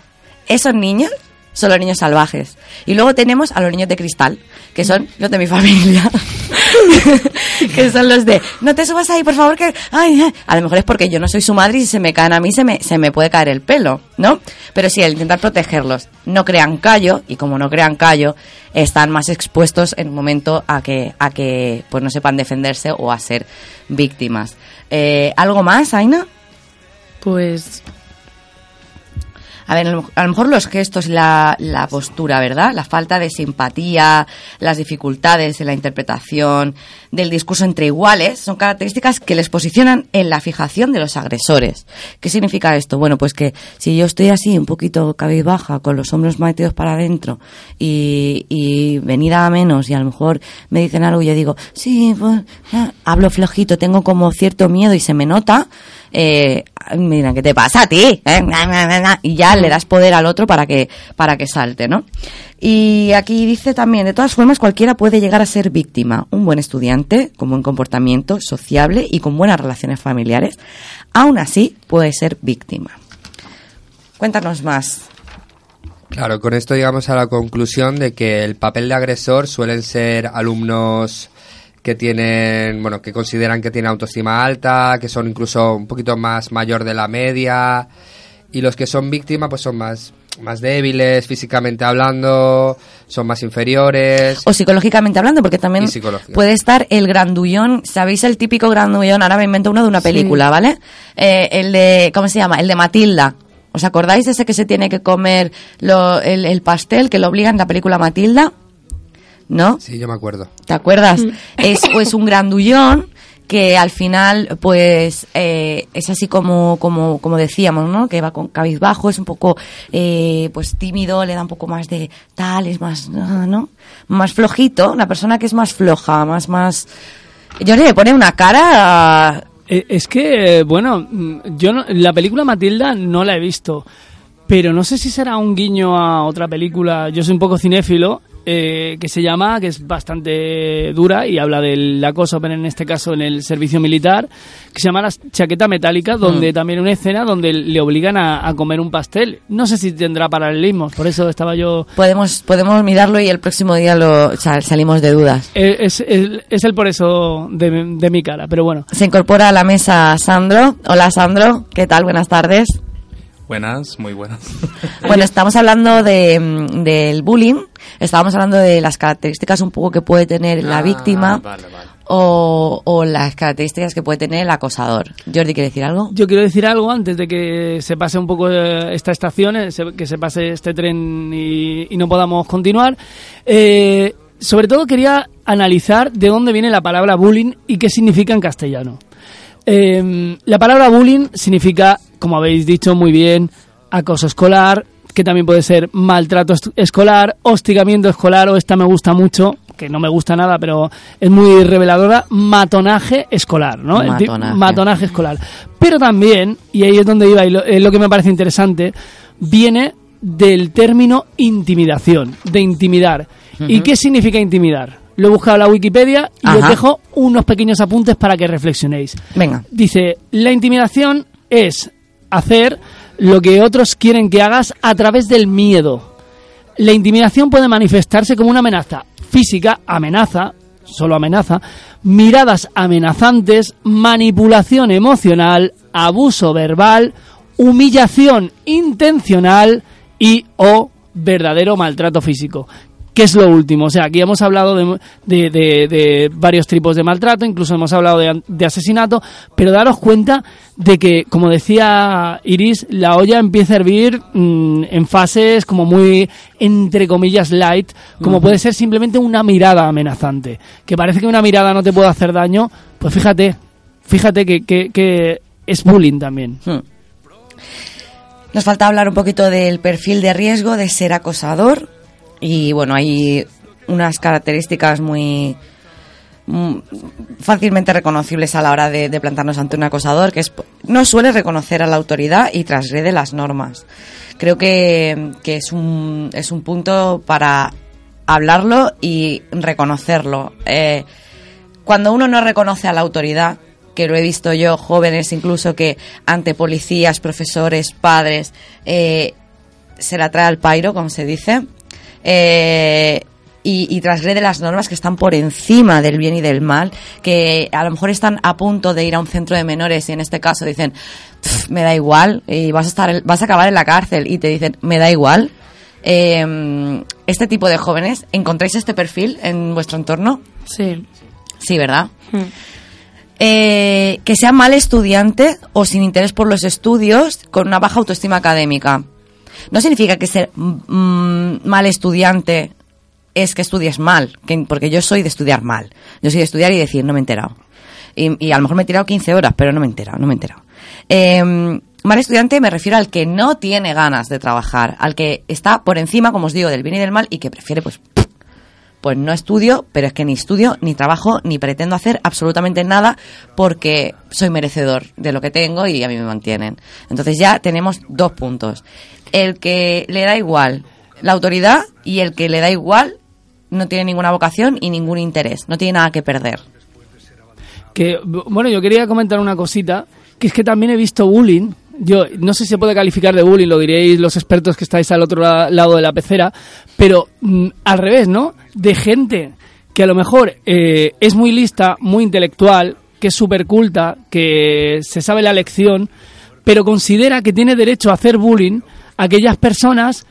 Esos niños son los niños salvajes. Y luego tenemos a los niños de cristal, que son los de mi familia. que son los de, no te subas ahí, por favor, que... Ay, ay". A lo mejor es porque yo no soy su madre y si se me caen a mí se me, se me puede caer el pelo, ¿no? Pero sí, al intentar protegerlos, no crean callo, y como no crean callo, están más expuestos en un momento a que, a que pues no sepan defenderse o a ser víctimas. Eh, ¿Algo más, Aina? Pues A ver, a lo mejor los gestos, la, la postura, ¿verdad? La falta de simpatía, las dificultades en la interpretación del discurso entre iguales son características que les posicionan en la fijación de los agresores. ¿Qué significa esto? Bueno, pues que si yo estoy así, un poquito cabizbaja, con los hombros metidos para adentro y, y venida a menos y a lo mejor me dicen algo y yo digo, sí, pues, ah", hablo flojito, tengo como cierto miedo y se me nota, eh, mira, ¿qué te pasa a ti? ¿Eh? Y ya le das poder al otro para que, para que salte, ¿no? Y aquí dice también, de todas formas, cualquiera puede llegar a ser víctima. Un buen estudiante, con buen comportamiento, sociable y con buenas relaciones familiares, aún así puede ser víctima. Cuéntanos más. Claro, con esto llegamos a la conclusión de que el papel de agresor suelen ser alumnos que tienen, bueno, que consideran que tienen autoestima alta, que son incluso un poquito más mayor de la media, y los que son víctimas pues son más, más débiles físicamente hablando, son más inferiores. O psicológicamente hablando, porque también puede estar el grandullón, ¿sabéis el típico grandullón? Ahora me invento uno de una película, ¿vale? Eh, el de, ¿cómo se llama? El de Matilda. ¿Os acordáis de ese que se tiene que comer lo- el, el pastel que lo obliga en la película Matilda? ¿No? Sí, yo me acuerdo. ¿Te acuerdas? Es pues un grandullón que al final pues eh, es así como, como, como decíamos, ¿no? Que va con cabizbajo, es un poco eh, pues tímido, le da un poco más de tal, es más, ¿no? Más flojito, la persona que es más floja, más, más... Yo le pone una cara... Eh, Es que, bueno, mm, yo no- la película Matilda no la he visto, pero no sé si será un guiño a otra película. Yo soy un poco cinéfilo. Eh, que se llama, que es bastante dura y habla del acoso, pero en este caso en el servicio militar, que se llama La chaqueta metálica, donde también una escena donde le obligan a, a comer un pastel. No sé si tendrá paralelismos, por eso estaba yo... Podemos, podemos mirarlo y el próximo día lo sal- salimos de dudas. eh, Es, es, es el por eso de, de mi cara, pero bueno. Se incorpora a la mesa Sandro. Hola Sandro, ¿qué tal? Buenas tardes. Buenas, muy buenas. Bueno, estamos hablando de, mm, del bullying, estábamos hablando de las características un poco que puede tener la Ah, víctima vale, vale. o, o las características que puede tener el acosador. Jordi, ¿quiere decir algo? Yo quiero decir algo antes de que se pase un poco eh, esta estación, eh, se- que se pase este tren y, y no podamos continuar. Eh, sobre todo quería analizar de dónde viene la palabra bullying y qué significa en castellano. Eh, la palabra bullying significa, como habéis dicho muy bien, acoso escolar, que también puede ser maltrato escolar, hostigamiento escolar o esta me gusta mucho, que no me gusta nada, pero es muy reveladora, matonaje escolar, ¿no? Matonaje. matonaje escolar. Pero también, y ahí es donde iba y lo, es lo que me parece interesante, viene del término intimidación, de intimidar. ¿Y qué significa intimidar? Lo he buscado en la Wikipedia y os dejo unos pequeños apuntes para que reflexionéis. Venga. Dice, la intimidación es hacer lo que otros quieren que hagas a través del miedo. La intimidación puede manifestarse como una amenaza física, amenaza, solo amenaza, miradas amenazantes, manipulación emocional, abuso verbal, humillación intencional y o verdadero maltrato físico. ¿Qué es lo último? O sea, aquí hemos hablado de, de- de- de varios tipos de maltrato, incluso hemos hablado de, de asesinato, pero daros cuenta de que, como decía Iris, la olla empieza a hervir mm, en fases como muy, entre comillas, light, como puede ser simplemente una mirada amenazante. Que parece que una mirada no te puede hacer daño, pues fíjate, fíjate que, que- que es bullying también. Hmm. Nos falta hablar un poquito del perfil de riesgo de ser acosador. Y bueno, hay unas características muy mm, fácilmente reconocibles a la hora de, plantarnos ante un acosador, que es no suele reconocer a la autoridad y transgrede las normas. Creo que, que es, un, es un punto para hablarlo y reconocerlo. Eh, cuando uno no reconoce a la autoridad, que lo he visto yo, jóvenes incluso que ante policías, profesores, padres, eh, se la trae al pairo, como se dice, eh, y, y transgrede las normas que están por encima del bien y del mal, que a lo mejor están a punto de ir a un centro de menores y en este caso dicen, "Pff, me da igual, y vas a, estar, vas a acabar en la cárcel, y te dicen, me da igual. Eh, este tipo de jóvenes, ¿encontráis este perfil en vuestro entorno? Sí. Sí, ¿verdad? Mm. eh, que sea mal estudiante o sin interés por los estudios con una baja autoestima académica. No significa que ser mm, mal estudiante es que estudies mal, que- porque yo soy de estudiar mal. Yo soy de estudiar y decir, no me he enterado. Y, a lo mejor me he tirado 15 horas, pero no me he enterado, no me he enterado. Eh, mal estudiante me refiero al que no tiene ganas de trabajar, al que está por encima, como os digo, del bien y del mal y que prefiere, pues, pues no estudio, pero es que ni estudio, ni trabajo, ni pretendo hacer absolutamente nada porque soy merecedor de lo que tengo y a mí me mantienen. Entonces ya tenemos dos puntos. El que le da igual la autoridad y el que le da igual no tiene ninguna vocación y ningún interés, no tiene nada que perder. Que, bueno, yo quería comentar una cosita, que es que también he visto bullying. Yo no sé si se puede calificar de bullying, lo diréis los expertos que estáis al otro la- lado de la pecera, pero mm, al revés, ¿no? De gente que a lo mejor eh, es muy lista, muy intelectual, que es súper culta, que se sabe la lección, pero considera que tiene derecho a hacer bullying a aquellas personas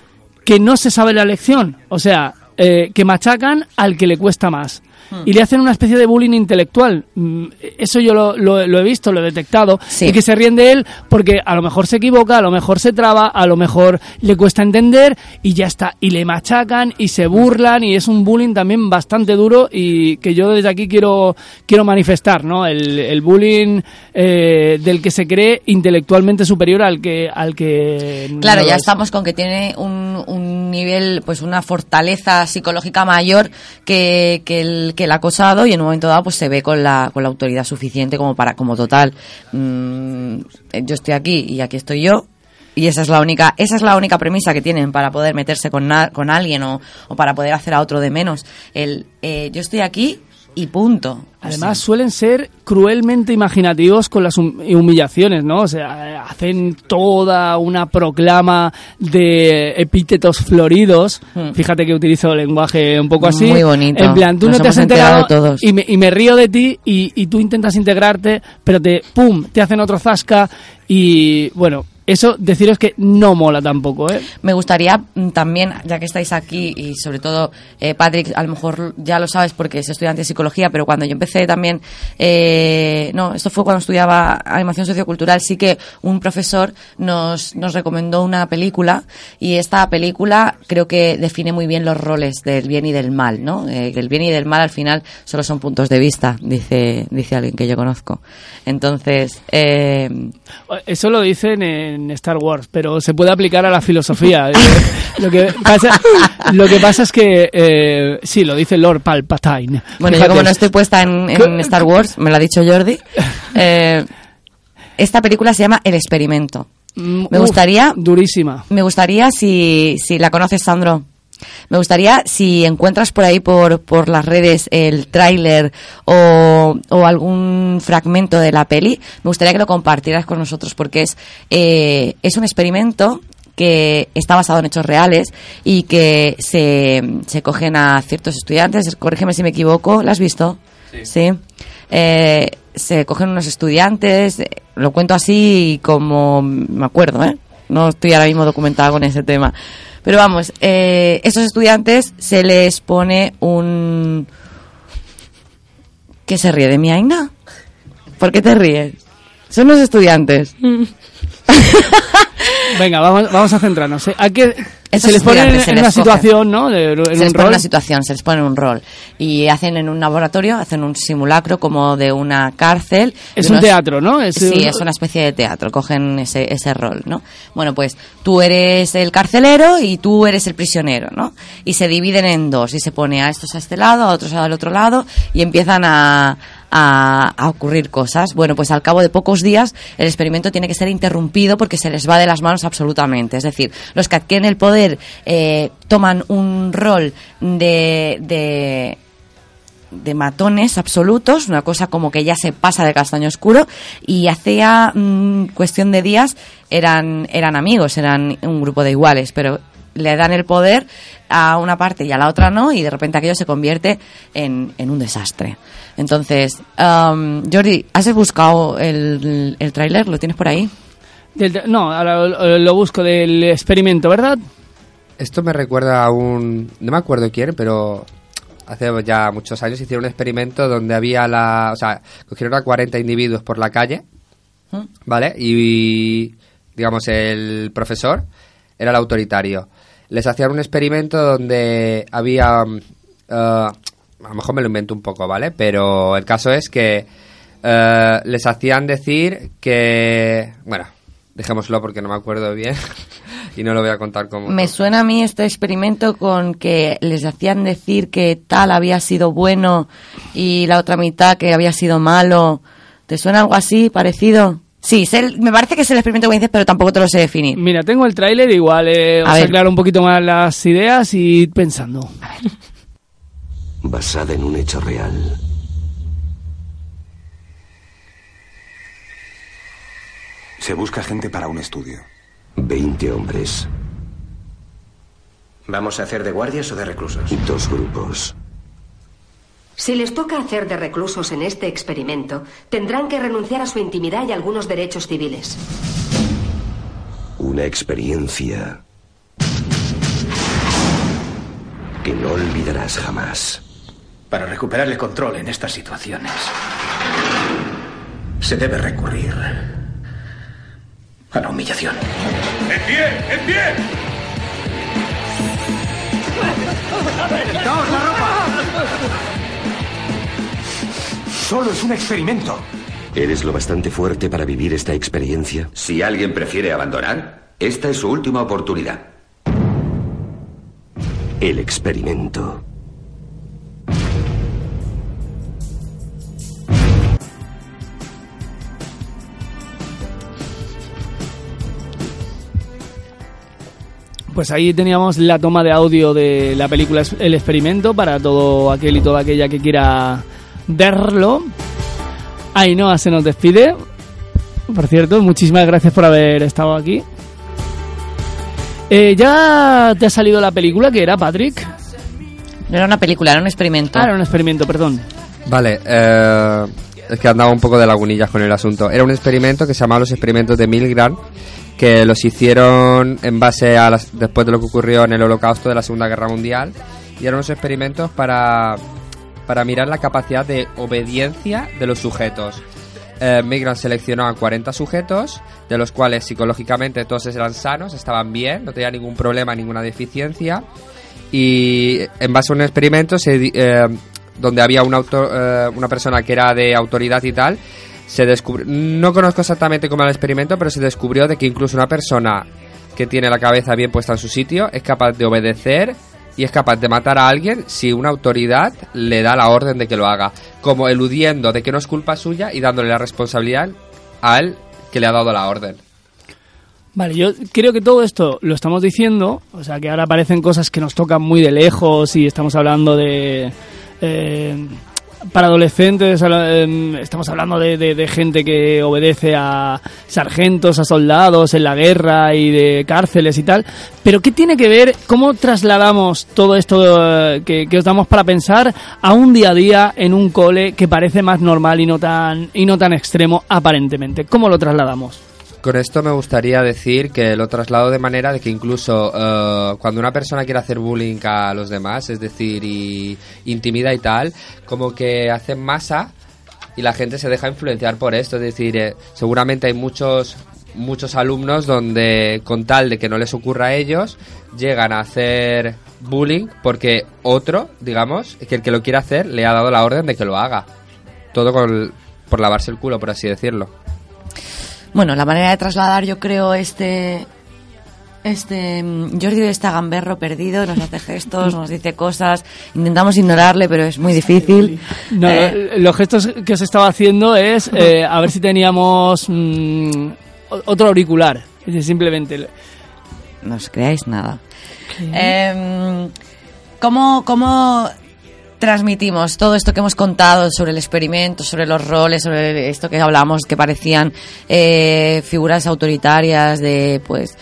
que no se sabe la lección, o sea, eh, que machacan al que le cuesta más. Y le hacen una especie de bullying intelectual. Mm, Eso yo lo, lo- lo he visto, lo he detectado. Y que se ríen de él porque a lo mejor se equivoca, a lo mejor se traba, a lo mejor le cuesta entender y ya está. Y le machacan y se burlan y es un bullying también bastante duro y que yo desde aquí quiero, quiero manifestar, ¿no? El, el bullying eh, del que se cree intelectualmente superior al que... Al que Claro, no ya es. estamos con que tiene un, un nivel, pues una fortaleza psicológica mayor que, que, el, que el acosado y en un momento dado pues se ve con la, con la autoridad suficiente como para, como total, mm, yo estoy aquí y aquí estoy yo. Y esa es la única, esa es la única premisa que tienen para poder meterse con, con alguien o, o para poder hacer a otro de menos. El, eh, yo estoy aquí y punto. Además, suelen ser cruelmente imaginativos con las hum- humillaciones, ¿no? O sea, hacen toda una proclama de epítetos floridos. Fíjate que utilizo lenguaje un poco así. Hmm. Muy bonito. En plan, tú Nos no te has enterado todos. y me, y me río de ti y, y tú intentas integrarte, pero te, pum, te hacen otro zasca y, bueno, eso deciros que no mola tampoco, ¿eh? Me gustaría mm, también, ya que estáis aquí y sobre todo eh, Patrick, a lo mejor ya lo sabes porque es estudiante de psicología, pero cuando yo empecé también, eh, no, esto fue cuando estudiaba animación sociocultural, sí que un profesor nos, nos recomendó una película y esta película creo que define muy bien los roles del bien y del mal, ¿no? Eh, el bien y del mal al final solo son puntos de vista, dice, dice alguien que yo conozco. Entonces, eh, Eso lo dicen en Star Wars, pero se puede aplicar a la filosofía. Eh, lo, que pasa, lo que pasa es que, eh, sí, lo dice Lord Palpatine. Bueno, Fíjate. yo como no estoy puesta en, en Star Wars, me lo ha dicho Jordi, eh, esta película se llama El Experimento. Mm, Me uf, gustaría... Durísima. Me gustaría, si, si la conoces, Sandro, me gustaría si encuentras por ahí por, por las redes el tráiler o, o algún fragmento de la peli, me gustaría que lo compartieras con nosotros porque es, eh, es un experimento que está basado en hechos reales y que se, se cogen a ciertos estudiantes, corrígeme si me equivoco, ¿la has visto? Sí. Eh, se cogen unos estudiantes, eh, lo cuento así como me acuerdo, ¿eh? No estoy ahora mismo documentada con ese tema. Pero vamos, eh, estos estudiantes se les pone un... ¿Qué se ríe de mi Aina? ¿Por qué te ríes? Son los estudiantes. Venga, vamos, vamos a centrarnos. ¿eh? ¿A qué Esos se les pone en, estudiantes se en les una situación, ¿no? De- se un les pone una situación, se les pone un rol. Y hacen en un laboratorio, hacen un simulacro como de una cárcel. Es un teatro, ¿no? Es sí, un- es una especie de teatro, cogen ese, ese rol, ¿no? Bueno, pues tú eres el carcelero y tú eres el prisionero, ¿no? Y se dividen en dos y se pone a estos a este lado, a otros al otro lado y empiezan a, a, ocurrir cosas. Bueno, pues al cabo de pocos días el experimento tiene que ser interrumpido porque se les va de las manos absolutamente. Es decir, los que adquieren el poder eh, toman un rol de, de de matones absolutos, una cosa como que ya se pasa de castaño oscuro y hacía mm, cuestión de días eran eran amigos, eran un grupo de iguales, pero le dan el poder a una parte y a la otra no y de repente aquello se convierte en, en un desastre. Entonces, am, Jordi, ¿has buscado el, el tráiler? ¿Lo tienes por ahí? Del- no, ahora lo, lo busco del experimento, ¿verdad? Esto me recuerda a un... No me acuerdo quién, pero hace ya muchos años, hicieron un experimento donde había la... O sea, cogieron a 40 individuos por la calle. ¿vale? Y, digamos, el profesor era el autoritario. Les hacían un experimento donde había... eh, a lo mejor me lo invento un poco, ¿vale? Pero el caso es que eh, les hacían decir que... Bueno, dejémoslo porque no me acuerdo bien y no lo voy a contar como... Me suena a mí este experimento con que les hacían decir que tal había sido bueno y la otra mitad que había sido malo. ¿Te suena algo así, parecido? Sí, el- me parece que es el experimento que dices, pero tampoco te lo sé definir. Mira, tengo el tráiler, igual eh, os A ver. aclaro un poquito más las ideas y pensando. basada en un hecho real. Se busca gente para un estudio. 20 hombres, ¿Vamos a hacer de guardias o de reclusos? dos grupos. Si les toca hacer de reclusos en este experimento, tendrán que renunciar a su intimidad y algunos derechos civiles. Una experiencia que no olvidarás jamás. Para recuperar el control en estas situaciones, se debe recurrir a la humillación. ¡En pie! ¡En pie! ¡Quitaos la ropa! Solo es un experimento. ¿Eres lo bastante fuerte para vivir esta experiencia? Si alguien prefiere abandonar, esta es su última oportunidad. El experimento. Pues ahí teníamos la toma de audio de la película El Experimento para todo aquel y toda aquella que quiera verlo. Ainhoa se nos despide. Por cierto, muchísimas gracias por haber estado aquí. Eh, ¿Ya te ha salido la película que era, Patrick? No era una película, era un experimento. Ah, era un experimento, perdón. Vale, eh, es que andaba un poco de lagunillas con el asunto. Era un experimento que se llamaba los experimentos de Milgram, que los hicieron en base a las- después de lo que ocurrió en el Holocausto de la Segunda Guerra Mundial. Y eran unos experimentos para, para mirar la capacidad de obediencia de los sujetos. Eh, Milgram seleccionó a 40 sujetos, de los cuales psicológicamente todos eran sanos, estaban bien, no tenían ningún problema, ninguna deficiencia y en base a un experimento se eh, donde había una, auto- eh, una persona que era de autoridad y tal, se descubrió, no conozco exactamente cómo era el experimento, pero se descubrió de que incluso una persona que tiene la cabeza bien puesta en su sitio es capaz de obedecer y es capaz de matar a alguien si una autoridad le da la orden de que lo haga, como eludiendo de que no es culpa suya y dándole la responsabilidad al que le ha dado la orden. Vale, yo creo que todo esto lo estamos diciendo, o sea que ahora aparecen cosas que nos tocan muy de lejos y estamos hablando de... eh, para adolescentes em, estamos hablando de, de- de gente que obedece a sargentos, a soldados en la guerra y de cárceles y tal. Pero ¿qué tiene que ver, cómo trasladamos todo esto eh, que, que os damos para pensar a un día a día en un cole que parece más normal y no tan, y no tan extremo aparentemente? ¿Cómo lo trasladamos? Con esto me gustaría decir que lo traslado de manera de que incluso eh, cuando una persona quiere hacer bullying a los demás, es decir, y intimida y tal, como que hacen masa y la gente se deja influenciar por esto. Es decir, eh, seguramente hay muchos muchos alumnos donde con tal de que no les ocurra a ellos llegan a hacer bullying porque otro, digamos, que el que lo quiere hacer le ha dado la orden de que lo haga. Todo con, por lavarse el culo, por así decirlo. Bueno, la manera de trasladar, yo creo, este. Este. mm, Jordi está gamberro perdido, nos hace gestos, nos dice cosas. Intentamos ignorarle, pero es muy difícil. No, Eh, los gestos que os estaba haciendo es eh, a ver si teníamos mm, otro auricular. Simplemente. No os creáis nada. Em, ¿cómo, ¿Cómo transmitimos todo esto que hemos contado sobre el experimento, sobre los roles, sobre esto que hablamos, que parecían eh, figuras autoritarias de, pues,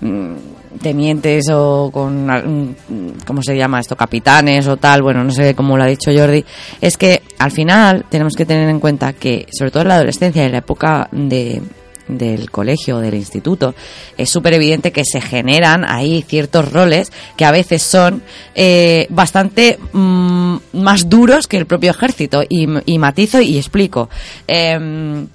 mm, temientes o con, mm, ¿cómo se llama esto? Capitanes o tal, bueno, no sé cómo lo ha dicho Jordi. Es que al final tenemos que tener en cuenta que, sobre todo en la adolescencia en la época de del colegio o del instituto, es súper evidente que se generan ahí ciertos roles que a veces son eh, bastante mm, más duros que el propio ejército. Y, matizo y explico. Em,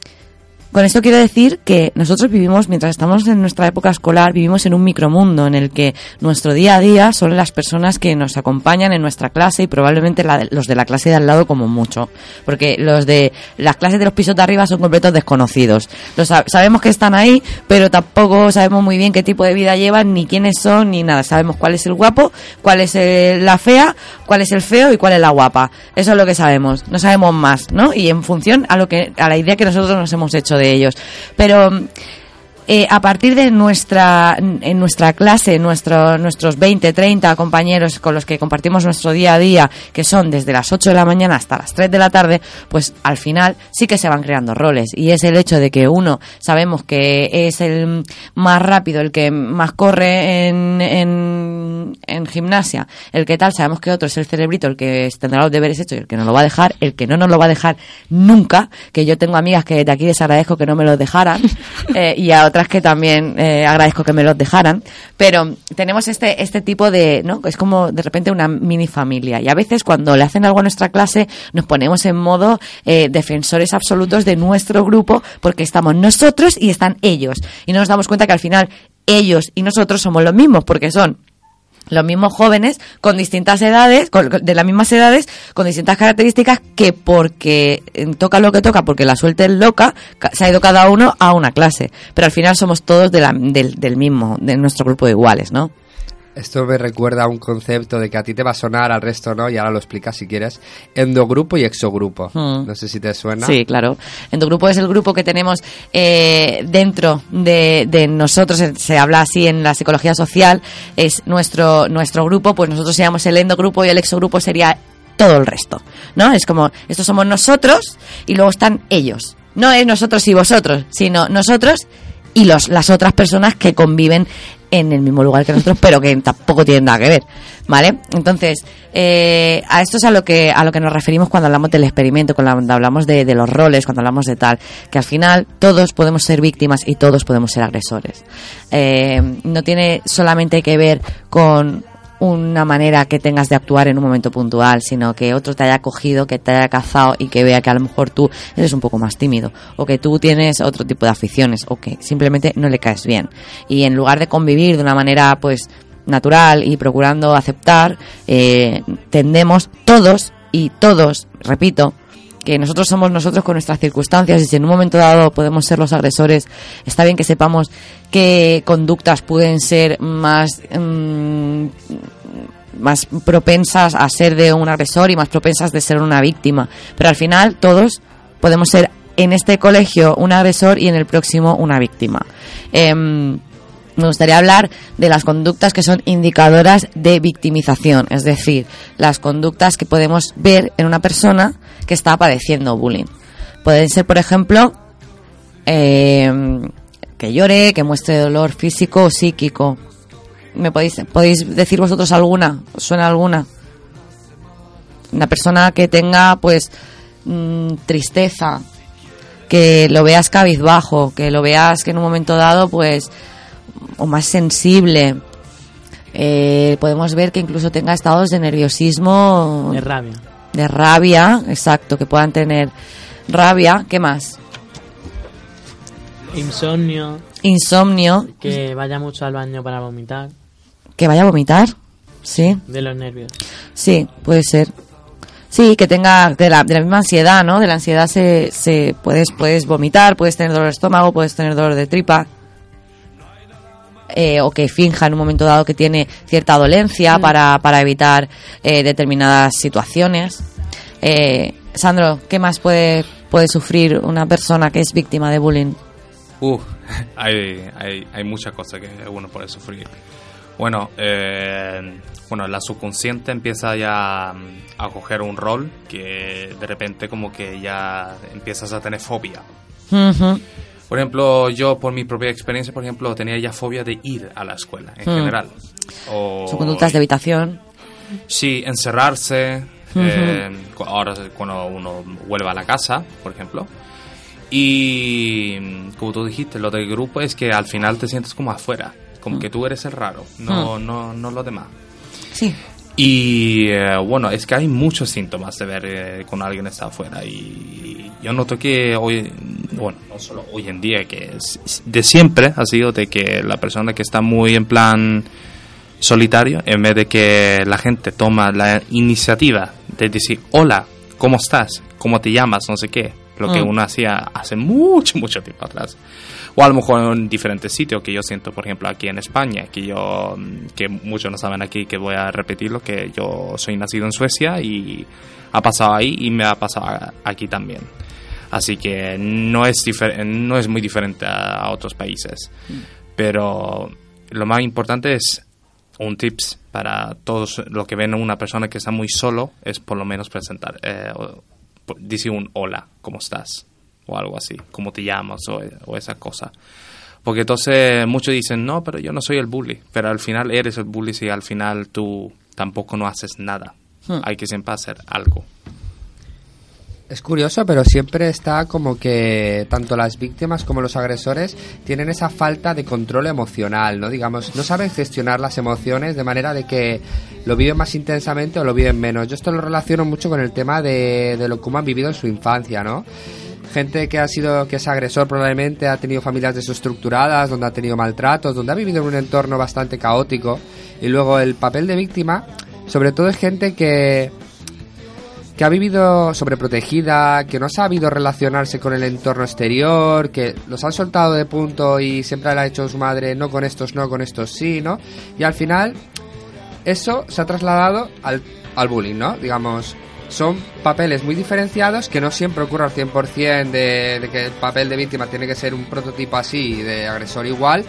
con esto quiero decir que nosotros vivimos, mientras estamos en nuestra época escolar, vivimos en un micromundo en el que nuestro día a día son las personas que nos acompañan en nuestra clase y probablemente los de la clase de al lado como mucho. Porque los de las clases de los pisos de arriba son completos desconocidos. Los sab- sabemos que están ahí, pero tampoco sabemos muy bien qué tipo de vida llevan, ni quiénes son, ni nada. Sabemos cuál es el guapo, cuál es el- la fea, cuál es el feo y cuál es la guapa. Eso es lo que sabemos. No sabemos más, ¿no? Y en función a lo que a la idea que nosotros nos hemos hecho de ellos. Pero eh, a partir de nuestra en nuestra clase, nuestro, nuestros 20, 30 compañeros con los que compartimos nuestro día a día, que son desde las 8 de la mañana hasta las 3 de la tarde, pues al final sí que se van creando roles. Y es el hecho de que uno sabemos que es el más rápido, el que más corre en, en, en gimnasia, el que tal, sabemos que otro es el cerebrito, el que tendrá los deberes hechos y el que no lo va a dejar, el que no nos lo va a dejar nunca, que yo tengo amigas que de aquí les agradezco que no me los dejaran, eh, y a otras que también eh, agradezco que me los dejaran, pero tenemos este, este tipo de, ¿no? Es como de repente una mini familia, y a veces cuando le hacen algo a nuestra clase nos ponemos en modo eh, defensores absolutos de nuestro grupo, porque estamos nosotros y están ellos, y no nos damos cuenta que al final ellos y nosotros somos los mismos, porque son los mismos jóvenes con distintas edades, con- de las mismas edades, con distintas características que porque eh, toca lo que toca, porque la suerte es loca, ca- se ha ido cada uno a una clase. Pero al final somos todos del, del mismo, de nuestro grupo de iguales, ¿no? Esto me recuerda a un concepto de que a ti te va a sonar, al resto no, y ahora lo explicas si quieres. Endogrupo y exogrupo. Mm. No sé si te suena. Sí, claro. Endogrupo es el grupo que tenemos eh, dentro de, de nosotros, se- habla así en la psicología social, es nuestro, nuestro grupo, pues nosotros seríamos el endogrupo y el exogrupo sería todo el resto, ¿no? Es como, estos somos nosotros y luego están ellos. No es nosotros y vosotros, sino nosotros y los, las otras personas que conviven en el mismo lugar que nosotros, pero que tampoco tienen nada que ver, ¿vale? Entonces, eh, a esto es a lo que a lo que nos referimos cuando hablamos del experimento, cuando hablamos de, los roles, cuando hablamos de tal, que al final todos podemos ser víctimas y todos podemos ser agresores. Eh, no tiene solamente que ver con una manera que tengas de actuar en un momento puntual, sino que otro te haya cogido, que te haya cazado y que vea que a lo mejor tú eres un poco más tímido, o que tú tienes otro tipo de aficiones, o que simplemente no le caes bien. Y en lugar de convivir de una manera, pues, natural y procurando aceptar, eh, tendemos todos y todos, repito, que nosotros somos nosotros con nuestras circunstancias y si en un momento dado podemos ser los agresores, está bien que sepamos qué conductas pueden ser más mm, más propensas a ser de un agresor y más propensas de ser una víctima. Pero al final todos podemos ser en este colegio un agresor y en el próximo una víctima. Em, me gustaría hablar de las conductas que son indicadoras de victimización, es decir, las conductas que podemos ver en una persona que está padeciendo bullying. Pueden ser, por ejemplo, eh, que llore, que muestre dolor físico o psíquico. ¿Me podéis, podéis decir vosotros alguna? ¿Os suena alguna? Una persona que tenga, pues, mm, tristeza, que lo veas cabizbajo, que lo veas que en un momento dado, pues, o más sensible. Eh, podemos ver que incluso tenga estados de nerviosismo. De rabia. De rabia, exacto, que puedan tener rabia. ¿Qué más? Insomnio. Insomnio. Que vaya mucho al baño para vomitar. Que vaya a vomitar. Sí. De los nervios. Sí, puede ser. Sí, que tenga de la, de la misma ansiedad, ¿no? De la ansiedad se, se puedes, puedes vomitar, puedes tener dolor de estómago, puedes tener dolor de tripa. Eh, o que finja en un momento dado que tiene cierta dolencia para, para evitar eh, determinadas situaciones. Eh, Sandro, ¿qué más puede, puede sufrir una persona que es víctima de bullying? Uh, hay, hay, hay muchas cosas que uno puede sufrir. Bueno, eh, bueno, la subconsciente empieza ya mm, a coger un rol que de repente como que ya empiezas a tener fobia. Por ejemplo, yo por mi propia experiencia, por ejemplo, tenía ya fobia de ir a la escuela en Hmm. general. O, Son conductas de habitación. Sí, encerrarse. Eh, ahora cuando uno vuelve a la casa, por ejemplo. Y como tú dijiste, lo del grupo es que al final te sientes como afuera, como que tú eres el raro, no, no, no lo demás. Sí. Y eh, bueno, es que hay muchos síntomas de ver eh, cuando alguien está afuera. Y yo noto que hoy, bueno, no solo hoy en día, que es- de siempre ha sido de que la persona que está muy en plan solitario, en vez de que la gente toma la iniciativa de decir, hola, ¿cómo estás? ¿Cómo te llamas? No sé qué. Lo que Mm. uno hacía hace mucho, mucho tiempo atrás. O a lo mejor en diferentes sitios que yo siento, por ejemplo, aquí en España, que yo, mm, que muchos no saben aquí, que voy a repetirlo, que yo soy nacido en Suecia y ha pasado ahí y me ha pasado aquí también. Así que no es, difer- no es muy diferente a, a otros países. Pero lo más importante es un tips para todos los que ven a una persona que está muy solo, es por lo menos presentar, eh, decir un hola, ¿cómo estás? O algo así, ¿cómo te llamas? O, o esa cosa. Porque entonces muchos dicen, no, pero yo no soy el bully. Pero al final eres el bully si al final tú tampoco no haces nada. Hmm. Hay que siempre hacer algo. Es curioso, pero siempre está como que tanto las víctimas como los agresores tienen esa falta de control emocional, ¿no? Digamos, no saben gestionar las emociones de manera de que lo viven más intensamente o lo viven menos. Yo esto lo relaciono mucho con el tema de, de lo que han vivido en su infancia, ¿no? Gente que ha sido, que es agresor probablemente ha tenido familias desestructuradas, donde ha tenido maltratos, donde ha vivido en un entorno bastante caótico. Y luego el papel de víctima, sobre todo es gente que, que ha vivido sobreprotegida, que no ha sabido relacionarse con el entorno exterior, que los han soltado de punto y siempre le ha hecho su madre, no con estos, no con estos, sí, ¿no? Y al final eso se ha trasladado al, al bullying, ¿no? Digamos, son papeles muy diferenciados que no siempre ocurre al 100% de, de que el papel de víctima tiene que ser un prototipo así, de agresor igual,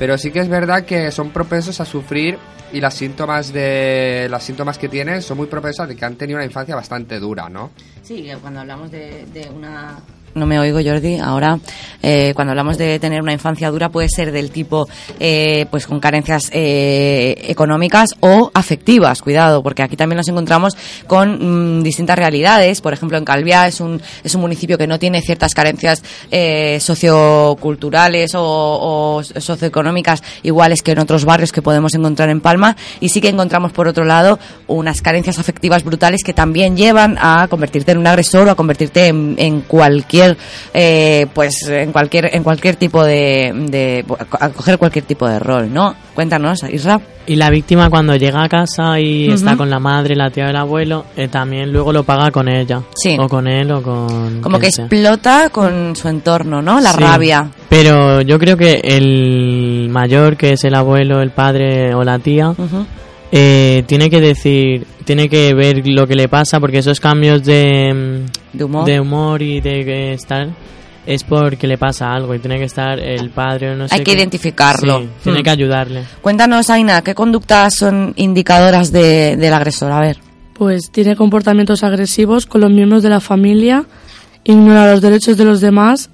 pero sí que es verdad que son propensos a sufrir y las síntomas de las síntomas que tienen son muy propensas de que han tenido una infancia bastante dura, ¿no? Sí, cuando hablamos de, de una... No me oigo, Jordi. Ahora, eh, cuando hablamos de tener una infancia dura, puede ser del tipo, eh, pues con carencias eh, económicas o afectivas. Cuidado, porque aquí también nos encontramos con mm, distintas realidades. Por ejemplo, en Calviá es un, es un municipio que no tiene ciertas carencias eh, socioculturales o, socioeconómicas iguales que en otros barrios que podemos encontrar en Palma. Y sí que encontramos, por otro lado, unas carencias afectivas brutales que también llevan a convertirte en un agresor o a convertirte en cualquier, eh, pues, en cualquier, en cualquier tipo de, de, a coger cualquier tipo de rol, ¿no? Cuéntanos, Isra. Y la víctima cuando llega a casa y está con la madre, la tía o el abuelo, eh, también luego lo paga con ella. Sí. O con él o con... Como que explota con su entorno, ¿no? La Sí. rabia. Pero yo creo que el mayor, que es el abuelo, el padre o la tía, eh, tiene que decir, tiene que ver lo que le pasa, porque esos cambios de, mm, De humor. humor y de que estar es porque le pasa algo y tiene que estar el padre o no sé. Hay que qué- identificarlo. Sí, tiene Hmm. que ayudarle. Cuéntanos, Aina, ¿qué conductas son indicadoras de, del agresor? A ver. Pues tiene comportamientos agresivos con los miembros de la familia, ignora los derechos de los demás,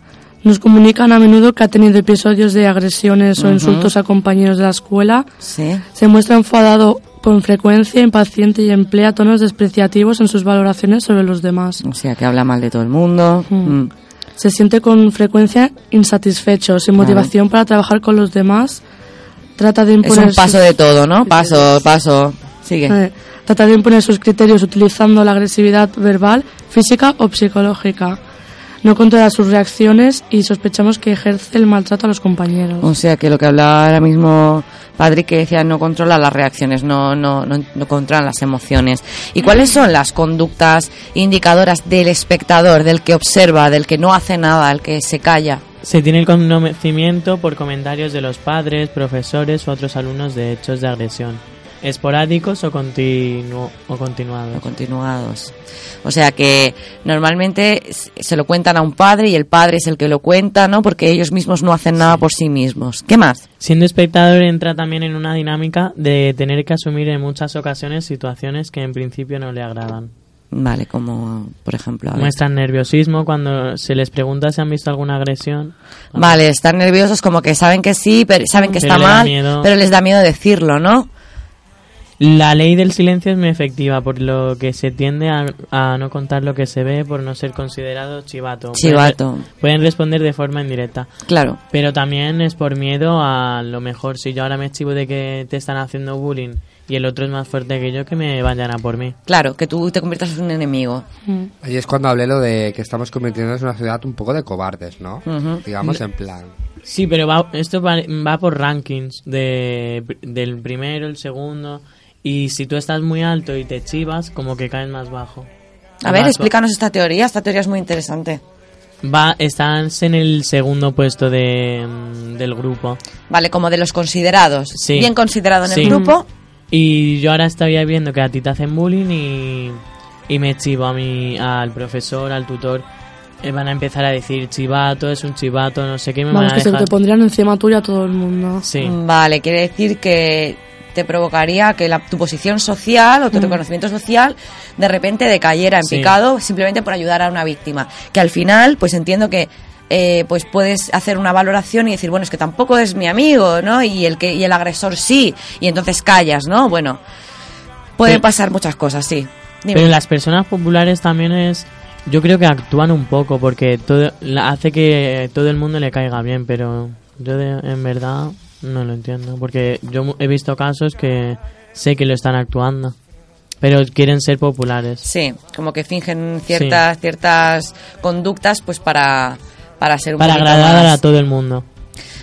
nos comunican a menudo que ha tenido episodios de agresiones o insultos a compañeros de la escuela, Sí. se muestra enfadado con frecuencia, impaciente y emplea tonos despreciativos en sus valoraciones sobre los demás. O sea, que habla mal de todo el mundo. Mm. Se siente con frecuencia insatisfecho, sin Claro. motivación para trabajar con los demás. Trata de Es imponer un paso de todo, ¿no? Paso, paso. Sigue. Eh, trata de imponer sus criterios utilizando la agresividad verbal, física o psicológica. No controla sus reacciones y sospechamos que ejerce el maltrato a los compañeros. O sea, que lo que hablaba ahora mismo Padre que decía no controla las reacciones, no, no, no, no controla las emociones. ¿Y cuáles son las conductas indicadoras del espectador, del que observa, del que no hace nada, del que se calla? Se tiene el conocimiento por comentarios de los padres, profesores u otros alumnos de hechos de agresión, esporádicos o, continu- o continuados. O continuados. O sea que normalmente se lo cuentan a un padre y el padre es el que lo cuenta, ¿no? Porque ellos mismos no hacen nada por sí mismos. ¿Qué más? Siendo espectador entra también en una dinámica de tener que asumir en muchas ocasiones situaciones que en principio no le agradan. Vale, como por ejemplo. Muestran nerviosismo cuando se les pregunta si han visto alguna agresión. Vale, están nerviosos como que saben que sí, pero saben que Pero está mal, miedo. pero les da miedo decirlo, ¿no? La ley del silencio es muy efectiva, por lo que se tiende a, a no contar lo que se ve por no ser considerado chivato. Chivato. Pueden, pueden responder de forma indirecta. Claro. Pero también es por miedo a lo mejor si yo ahora me chivo de que te están haciendo bullying y el otro es más fuerte que yo, que me vayan a por mí. Claro, que tú te conviertas en un enemigo. Ahí es cuando hablé lo de que estamos convirtiéndonos en una ciudad un poco de cobardes, ¿no? Digamos en plan. Sí, pero va, esto va, va por rankings de, del primero, el segundo. Y si tú estás muy alto y te chivas, como que caes más bajo. A ver, explícanos esta teoría. Esta teoría es muy interesante. Va, estás en el segundo puesto de, mm, del grupo. Vale, como de los considerados. Sí. Bien considerado en Sí. el grupo. Y yo ahora estaría viendo que a ti te hacen bullying y, y me chivo a mi, al profesor, al tutor. Eh, van a empezar a decir chivato, es un chivato, no sé qué, me Vamos, van a que se te pondrían encima tuya todo el mundo. Sí. Vale, quiere decir que te provocaría que la- tu posición social o tu Mm. reconocimiento social de repente decayera en Sí. picado simplemente por ayudar a una víctima. Que al final, pues entiendo que eh, pues puedes hacer una valoración y decir, bueno, es que tampoco es mi amigo, ¿no? Y el que y el agresor sí, y entonces callas, ¿no? Bueno, pueden pasar muchas cosas, sí. Dime. Pero las personas populares también es... Yo creo que actúan un poco porque todo hace que todo el mundo le caiga bien, pero yo de- en verdad no lo entiendo. Porque yo he visto casos que sé que lo están actuando, pero quieren ser populares. Sí, como que fingen ciertas ciertas conductas pues para para ser un Para agradar más- a todo el mundo.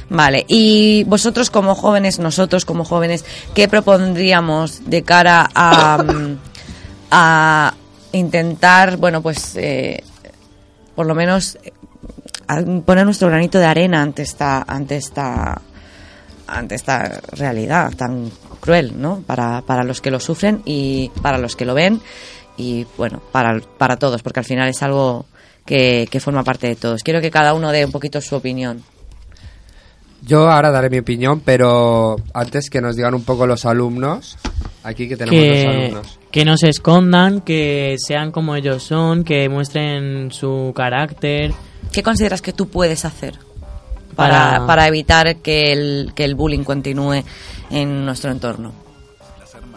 Vale, y vosotros como jóvenes, nosotros como jóvenes, ¿qué propondríamos de cara a, mm, a intentar, bueno, pues eh, por lo menos eh, poner nuestro granito de arena ante esta, ante esta, ante esta realidad tan cruel, ¿no? Para, para los que lo sufren y para los que lo ven y bueno, para, para todos, porque al final es algo que, que forma parte de todos. Quiero que cada uno dé un poquito su opinión. Yo ahora daré mi opinión, pero antes que nos digan un poco los alumnos. Aquí que tenemos los alumnos. que no se escondan, que sean como ellos son, que muestren su carácter. ¿Qué consideras que tú puedes hacer para, Para- para evitar que el, que el bullying continúe en nuestro entorno?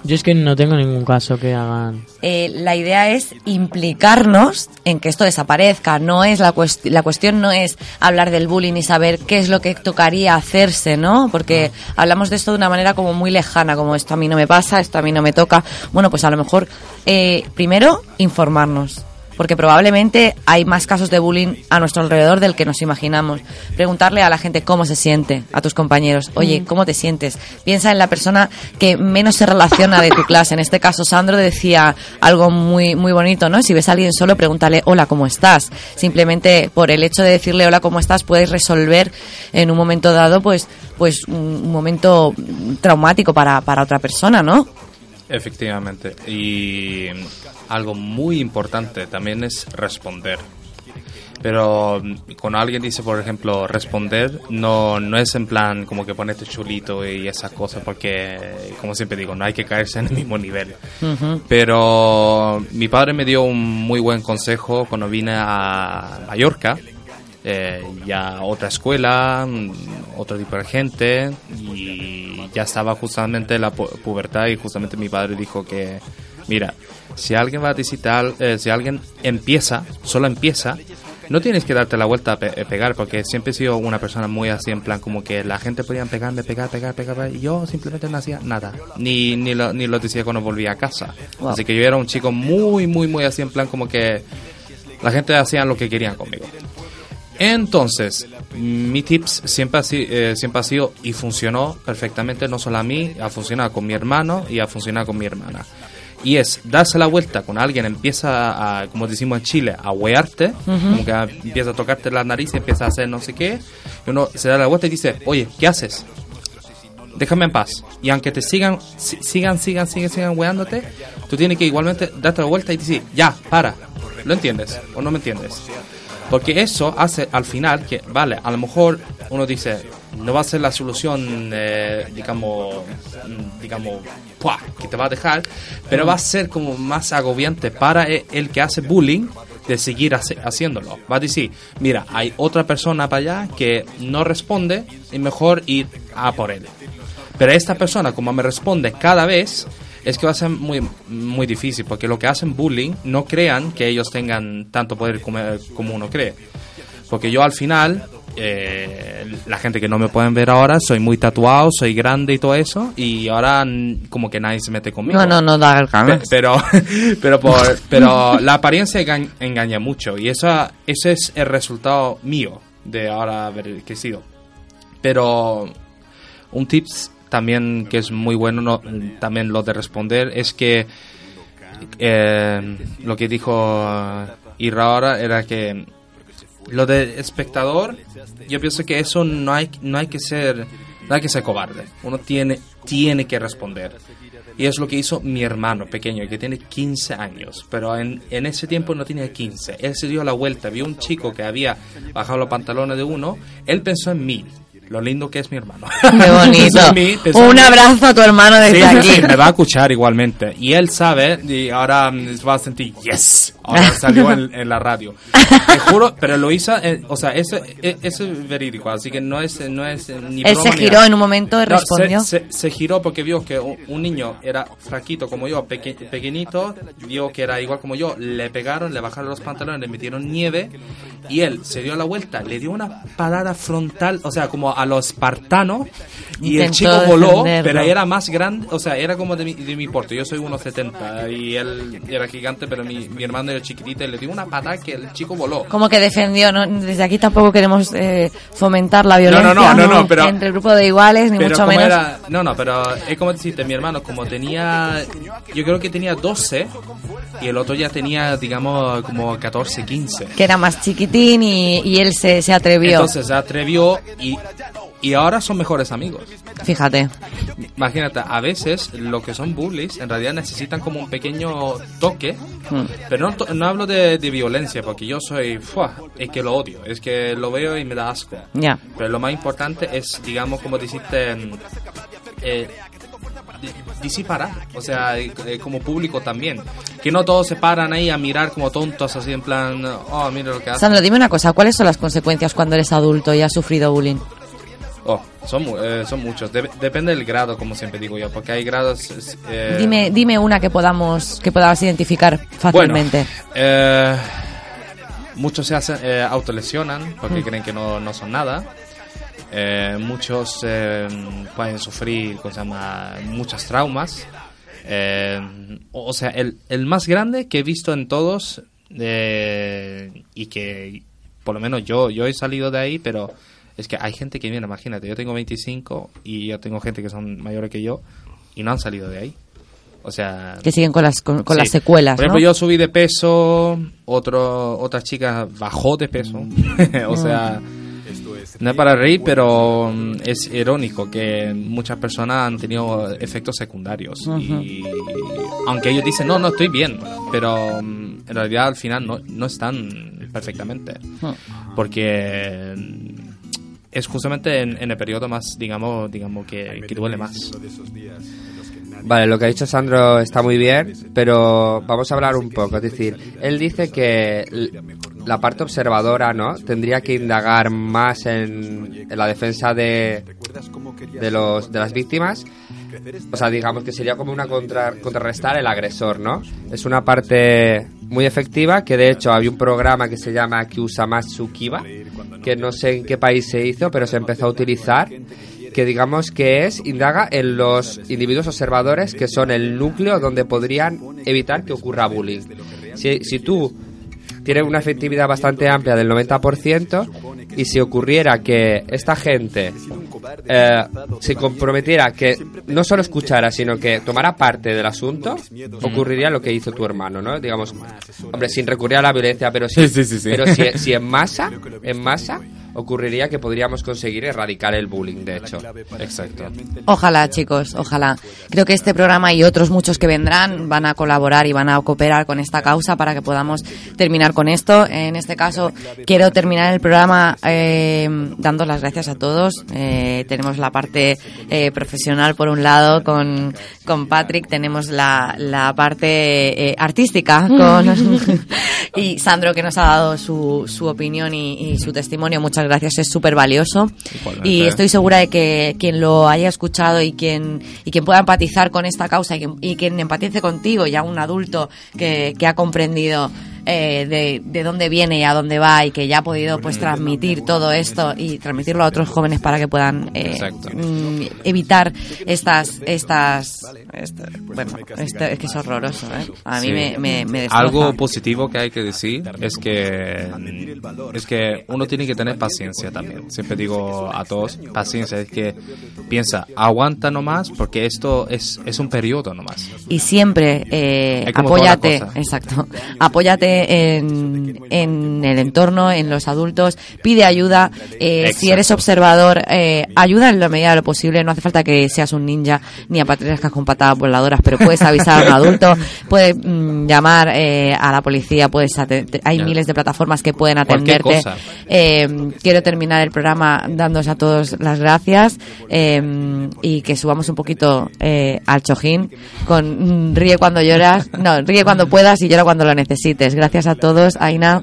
Yo es que no tengo ningún caso que hagan. Eh, la idea es implicarnos en que esto desaparezca. No es la, cuest- la cuestión no es hablar del bullying y saber qué es lo que tocaría hacerse, ¿no? Porque hablamos de esto de una manera como muy lejana, como esto a mí no me pasa, esto a mí no me toca. Bueno, pues a lo mejor eh, primero informarnos. Porque probablemente hay más casos de bullying a nuestro alrededor del que nos imaginamos. Preguntarle a la gente cómo se siente, a tus compañeros. Oye, ¿cómo te sientes? Piensa en la persona que menos se relaciona de tu clase. En este caso, Sandro decía algo muy, muy bonito, ¿no? Si ves a alguien solo, pregúntale, hola, ¿cómo estás? Simplemente por el hecho de decirle, hola, ¿cómo estás? Puedes resolver en un momento dado, pues, pues un, un momento traumático para, para otra persona, ¿no? Efectivamente. Y algo muy importante también es responder. Pero mm, cuando alguien dice, por ejemplo, responder, no, no es en plan como que ponerte chulito y esas cosas, porque, como siempre digo, no hay que caerse en el mismo nivel. Pero mi padre me dio un muy buen consejo cuando vine a Mallorca, eh, ya otra escuela, mm, otro tipo de gente, y ya estaba justamente la pu- pubertad y justamente mi padre dijo que, mira, si alguien va a visitar, eh, si alguien empieza, solo empieza, no tienes que darte la vuelta a pe- pegar, porque siempre he sido una persona muy así, en plan, como que la gente podía pegarme, pegar, pegar, pegar, pegar, y yo simplemente no hacía nada. Ni, ni, lo, ni lo decía cuando volvía a casa. Wow. Así que yo era un chico muy, muy, muy así, en plan, como que la gente hacía lo que querían conmigo. Entonces, mi tips siempre ha, si- eh, siempre ha sido y funcionó perfectamente, no solo a mí, ha funcionado con mi hermano y ha funcionado con mi hermana. Y es darse la vuelta con alguien, empieza a, como decimos en Chile, a huearte, como que empieza a tocarte la nariz y empieza a hacer no sé qué, y uno se da la vuelta y dice, oye, ¿qué haces? Déjame en paz. Y aunque te sigan, si- sigan, sigan, sigan, sigan hueándote, tú tienes que igualmente darte la vuelta y decir, ya, para. ¿Lo entiendes o no me entiendes? Porque eso hace al final que, vale, a lo mejor uno dice, no va a ser la solución, eh, digamos, mm, digamos, ¡pua! que te va a dejar, pero va a ser como más agobiante para e- el que hace bullying de seguir hace- haciéndolo. Va a decir, mira, hay otra persona para allá que no responde y mejor ir a por él. Pero esta persona, como me responde cada vez, es que va a ser muy, muy difícil, porque lo que hacen bullying no crean que ellos tengan tanto poder como, como uno cree. Porque yo al final, eh, la gente que no me pueden ver ahora, soy muy tatuado, soy grande y todo eso, y ahora como que nadie se mete conmigo. No, no, no da el Pe-. Pero, pero, por- pero la apariencia enga- engaña mucho y eso, ese es el resultado mío de ahora haber crecido. Pero un tips también que es muy bueno, no, también lo de responder, es que eh, lo que dijo Ira ahora era que lo de espectador, yo pienso que eso no hay, no hay que ser, no hay que ser cobarde. Uno tiene, tiene que responder. Y es lo que hizo mi hermano pequeño, que tiene 15 años, pero en, en ese tiempo no tenía 15. Él se dio la vuelta, vio un chico que había bajado los pantalones de uno, él pensó en mí, lo lindo que es mi hermano. Qué bonito. Mí, Un abrazo a tu hermano desde Sí, aquí. sí, me va a escuchar igualmente. Y él sabe, y ahora mm, va a sentir, yes, ahora salió en, en la radio. Te juro, pero lo hizo, eh, o sea, eso, eh, es verídico, así que no es, no es eh, ni Él se giró en un momento y No, respondió. Se, se- se giró porque vio que un, un niño era fraquito como yo, peque- pequeñito, vio que era igual como yo, le pegaron, le bajaron los pantalones, le metieron nieve y él se dio la vuelta, le dio una parada frontal, o sea, como a lo espartano y el chico voló, defenderlo. pero era más grande, o sea, era como de mi, de mi porte, yo soy 1,70 y él era gigante, pero mi, mi hermano era chiquitito y le dio una patada que el chico voló. Como que defendió, ¿no? Desde aquí tampoco queremos eh, fomentar la No, violencia no, no, no, no, pero- entre el grupo de iguales, ni pero mucho menos. era- no, no, pero es como decirte, mi hermano, como tenía, yo creo que tenía 12 y el otro ya tenía, digamos, como 14, 15. Que era más chiquitín y, y él se, se atrevió. Entonces se atrevió y, y ahora son mejores amigos. Fíjate. Imagínate, a veces lo que son bullies en realidad necesitan como un pequeño toque, Hmm. pero no, no hablo de, de violencia, porque yo soy, ¡fua! es que lo odio, es que lo veo y me da asco. Ya. Pero lo más importante es, digamos, como dijiste, mm, eh, di- disiparar, o sea, eh, eh, como público también. Que no todos se paran ahí a mirar como tontos, así en plan, oh, mira lo que hace. Sandro, dime una cosa, ¿cuáles son las consecuencias cuando eres adulto y has sufrido bullying? Oh, son, eh, son muchos. Dep- depende del grado, como siempre digo yo, porque hay grados... eh, Dime, dime una que podamos, que podamos identificar fácilmente. Bueno, eh, muchos se hacen, eh, autolesionan porque Mm. creen que no, no son nada. Eh, muchos pueden sufrir ¿cómo se llama? muchas traumas. O o sea, el, el más grande que he visto en todos eh, y que por lo menos yo, yo he salido de ahí, pero es que hay gente que, mira, imagínate, yo tengo 25 y yo tengo gente que son mayores que yo y no han salido de ahí. O sea, Que siguen con las, con, con Sí. las secuelas, Por ejemplo, ¿no? yo subí de peso, otro, otra chica bajó de peso. o sea, no es para reír, pero es irónico que muchas personas han tenido efectos secundarios. Ujú. Y aunque ellos dicen, no, no estoy bien, pero mm, en realidad al final no, no están perfectamente. Porque mm, es justamente en, en el periodo más, digamos, digamos que, que duele más. Vale, lo que ha dicho Sandro está muy bien, pero vamos a hablar un poco. Es decir, él dice que la parte observadora, ¿no? Tendría que indagar más en, en la defensa de, de, los, de las víctimas. O sea, digamos que sería como una contra, contrarrestar el agresor, ¿no? Es una parte muy efectiva que de hecho había un programa que se llama Kyusamatsu Kiba, que no sé en qué país se hizo, pero se empezó a utilizar que digamos que es indaga en los individuos observadores que son el núcleo donde podrían evitar que ocurra bullying. Si, si tú tienes una efectividad bastante amplia del 90% y si ocurriera que esta gente eh, se comprometiera que no solo escuchara sino que tomara parte del asunto ocurriría lo que hizo tu hermano no digamos hombre sin recurrir a la violencia pero Sí, sí, sí, sí. pero si, si en masa en masa ocurriría que podríamos conseguir erradicar el bullying de hecho exacto Ojalá, chicos, ojalá. Creo que este programa y otros muchos que vendrán van a colaborar y van a cooperar con esta causa para que podamos terminar con esto. En este caso, quiero terminar el programa eh, dando las gracias a todos. Eh, tenemos la parte eh, profesional por un lado con, con Patrick, tenemos la, la parte eh, artística con y Sandro que nos ha dado su, su opinión y, y su testimonio. Muchas gracias, es súper valioso. Igualmente. Y estoy segura de que quien lo haya escuchado y quien, y quien pueda empatizar con esta causa y quien, y quien empatice contigo, ya un adulto que, que ha comprendido eh, de, de dónde viene y a dónde va y que ya ha podido pues transmitir todo esto y transmitirlo a otros jóvenes para que puedan eh, mm, evitar estas estas esta- bueno este- es que es horroroso ¿eh? a mí Sí. me, me, me. Algo positivo que hay que decir es que es que uno tiene que tener paciencia también. Siempre digo a todos, paciencia, es que piensa, aguanta nomás porque esto es, es un periodo nomás. y siempre eh, apóyate, exacto, apóyate en, en el entorno, en los adultos, pide ayuda, eh, si eres observador, eh, ayuda en la medida de lo posible, no hace falta que seas un ninja ni aparezcas con patadas voladoras, pero puedes avisar a un adulto, puedes mm, llamar eh, a la policía, puedes hay miles de plataformas que pueden atenderte. quiero terminar el programa dándos a todos las gracias y que subamos un poquito al chojín con mm, ríe cuando lloras, no, ríe cuando puedas y llora cuando lo necesites. Gracias a todos, Aina,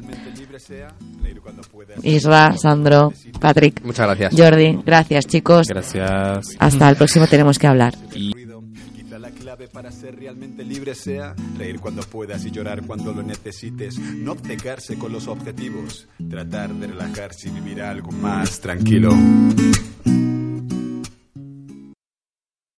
Isra, Sandro, Patrick, Muchas gracias. Jordi, gracias chicos. Gracias. Hasta el próximo tenemos que hablar. Quizá la clave para ser realmente libre sea reír cuando puedas y llorar cuando lo necesites, no obcecarse con los objetivos, tratar de relajarse y vivir algo más tranquilo.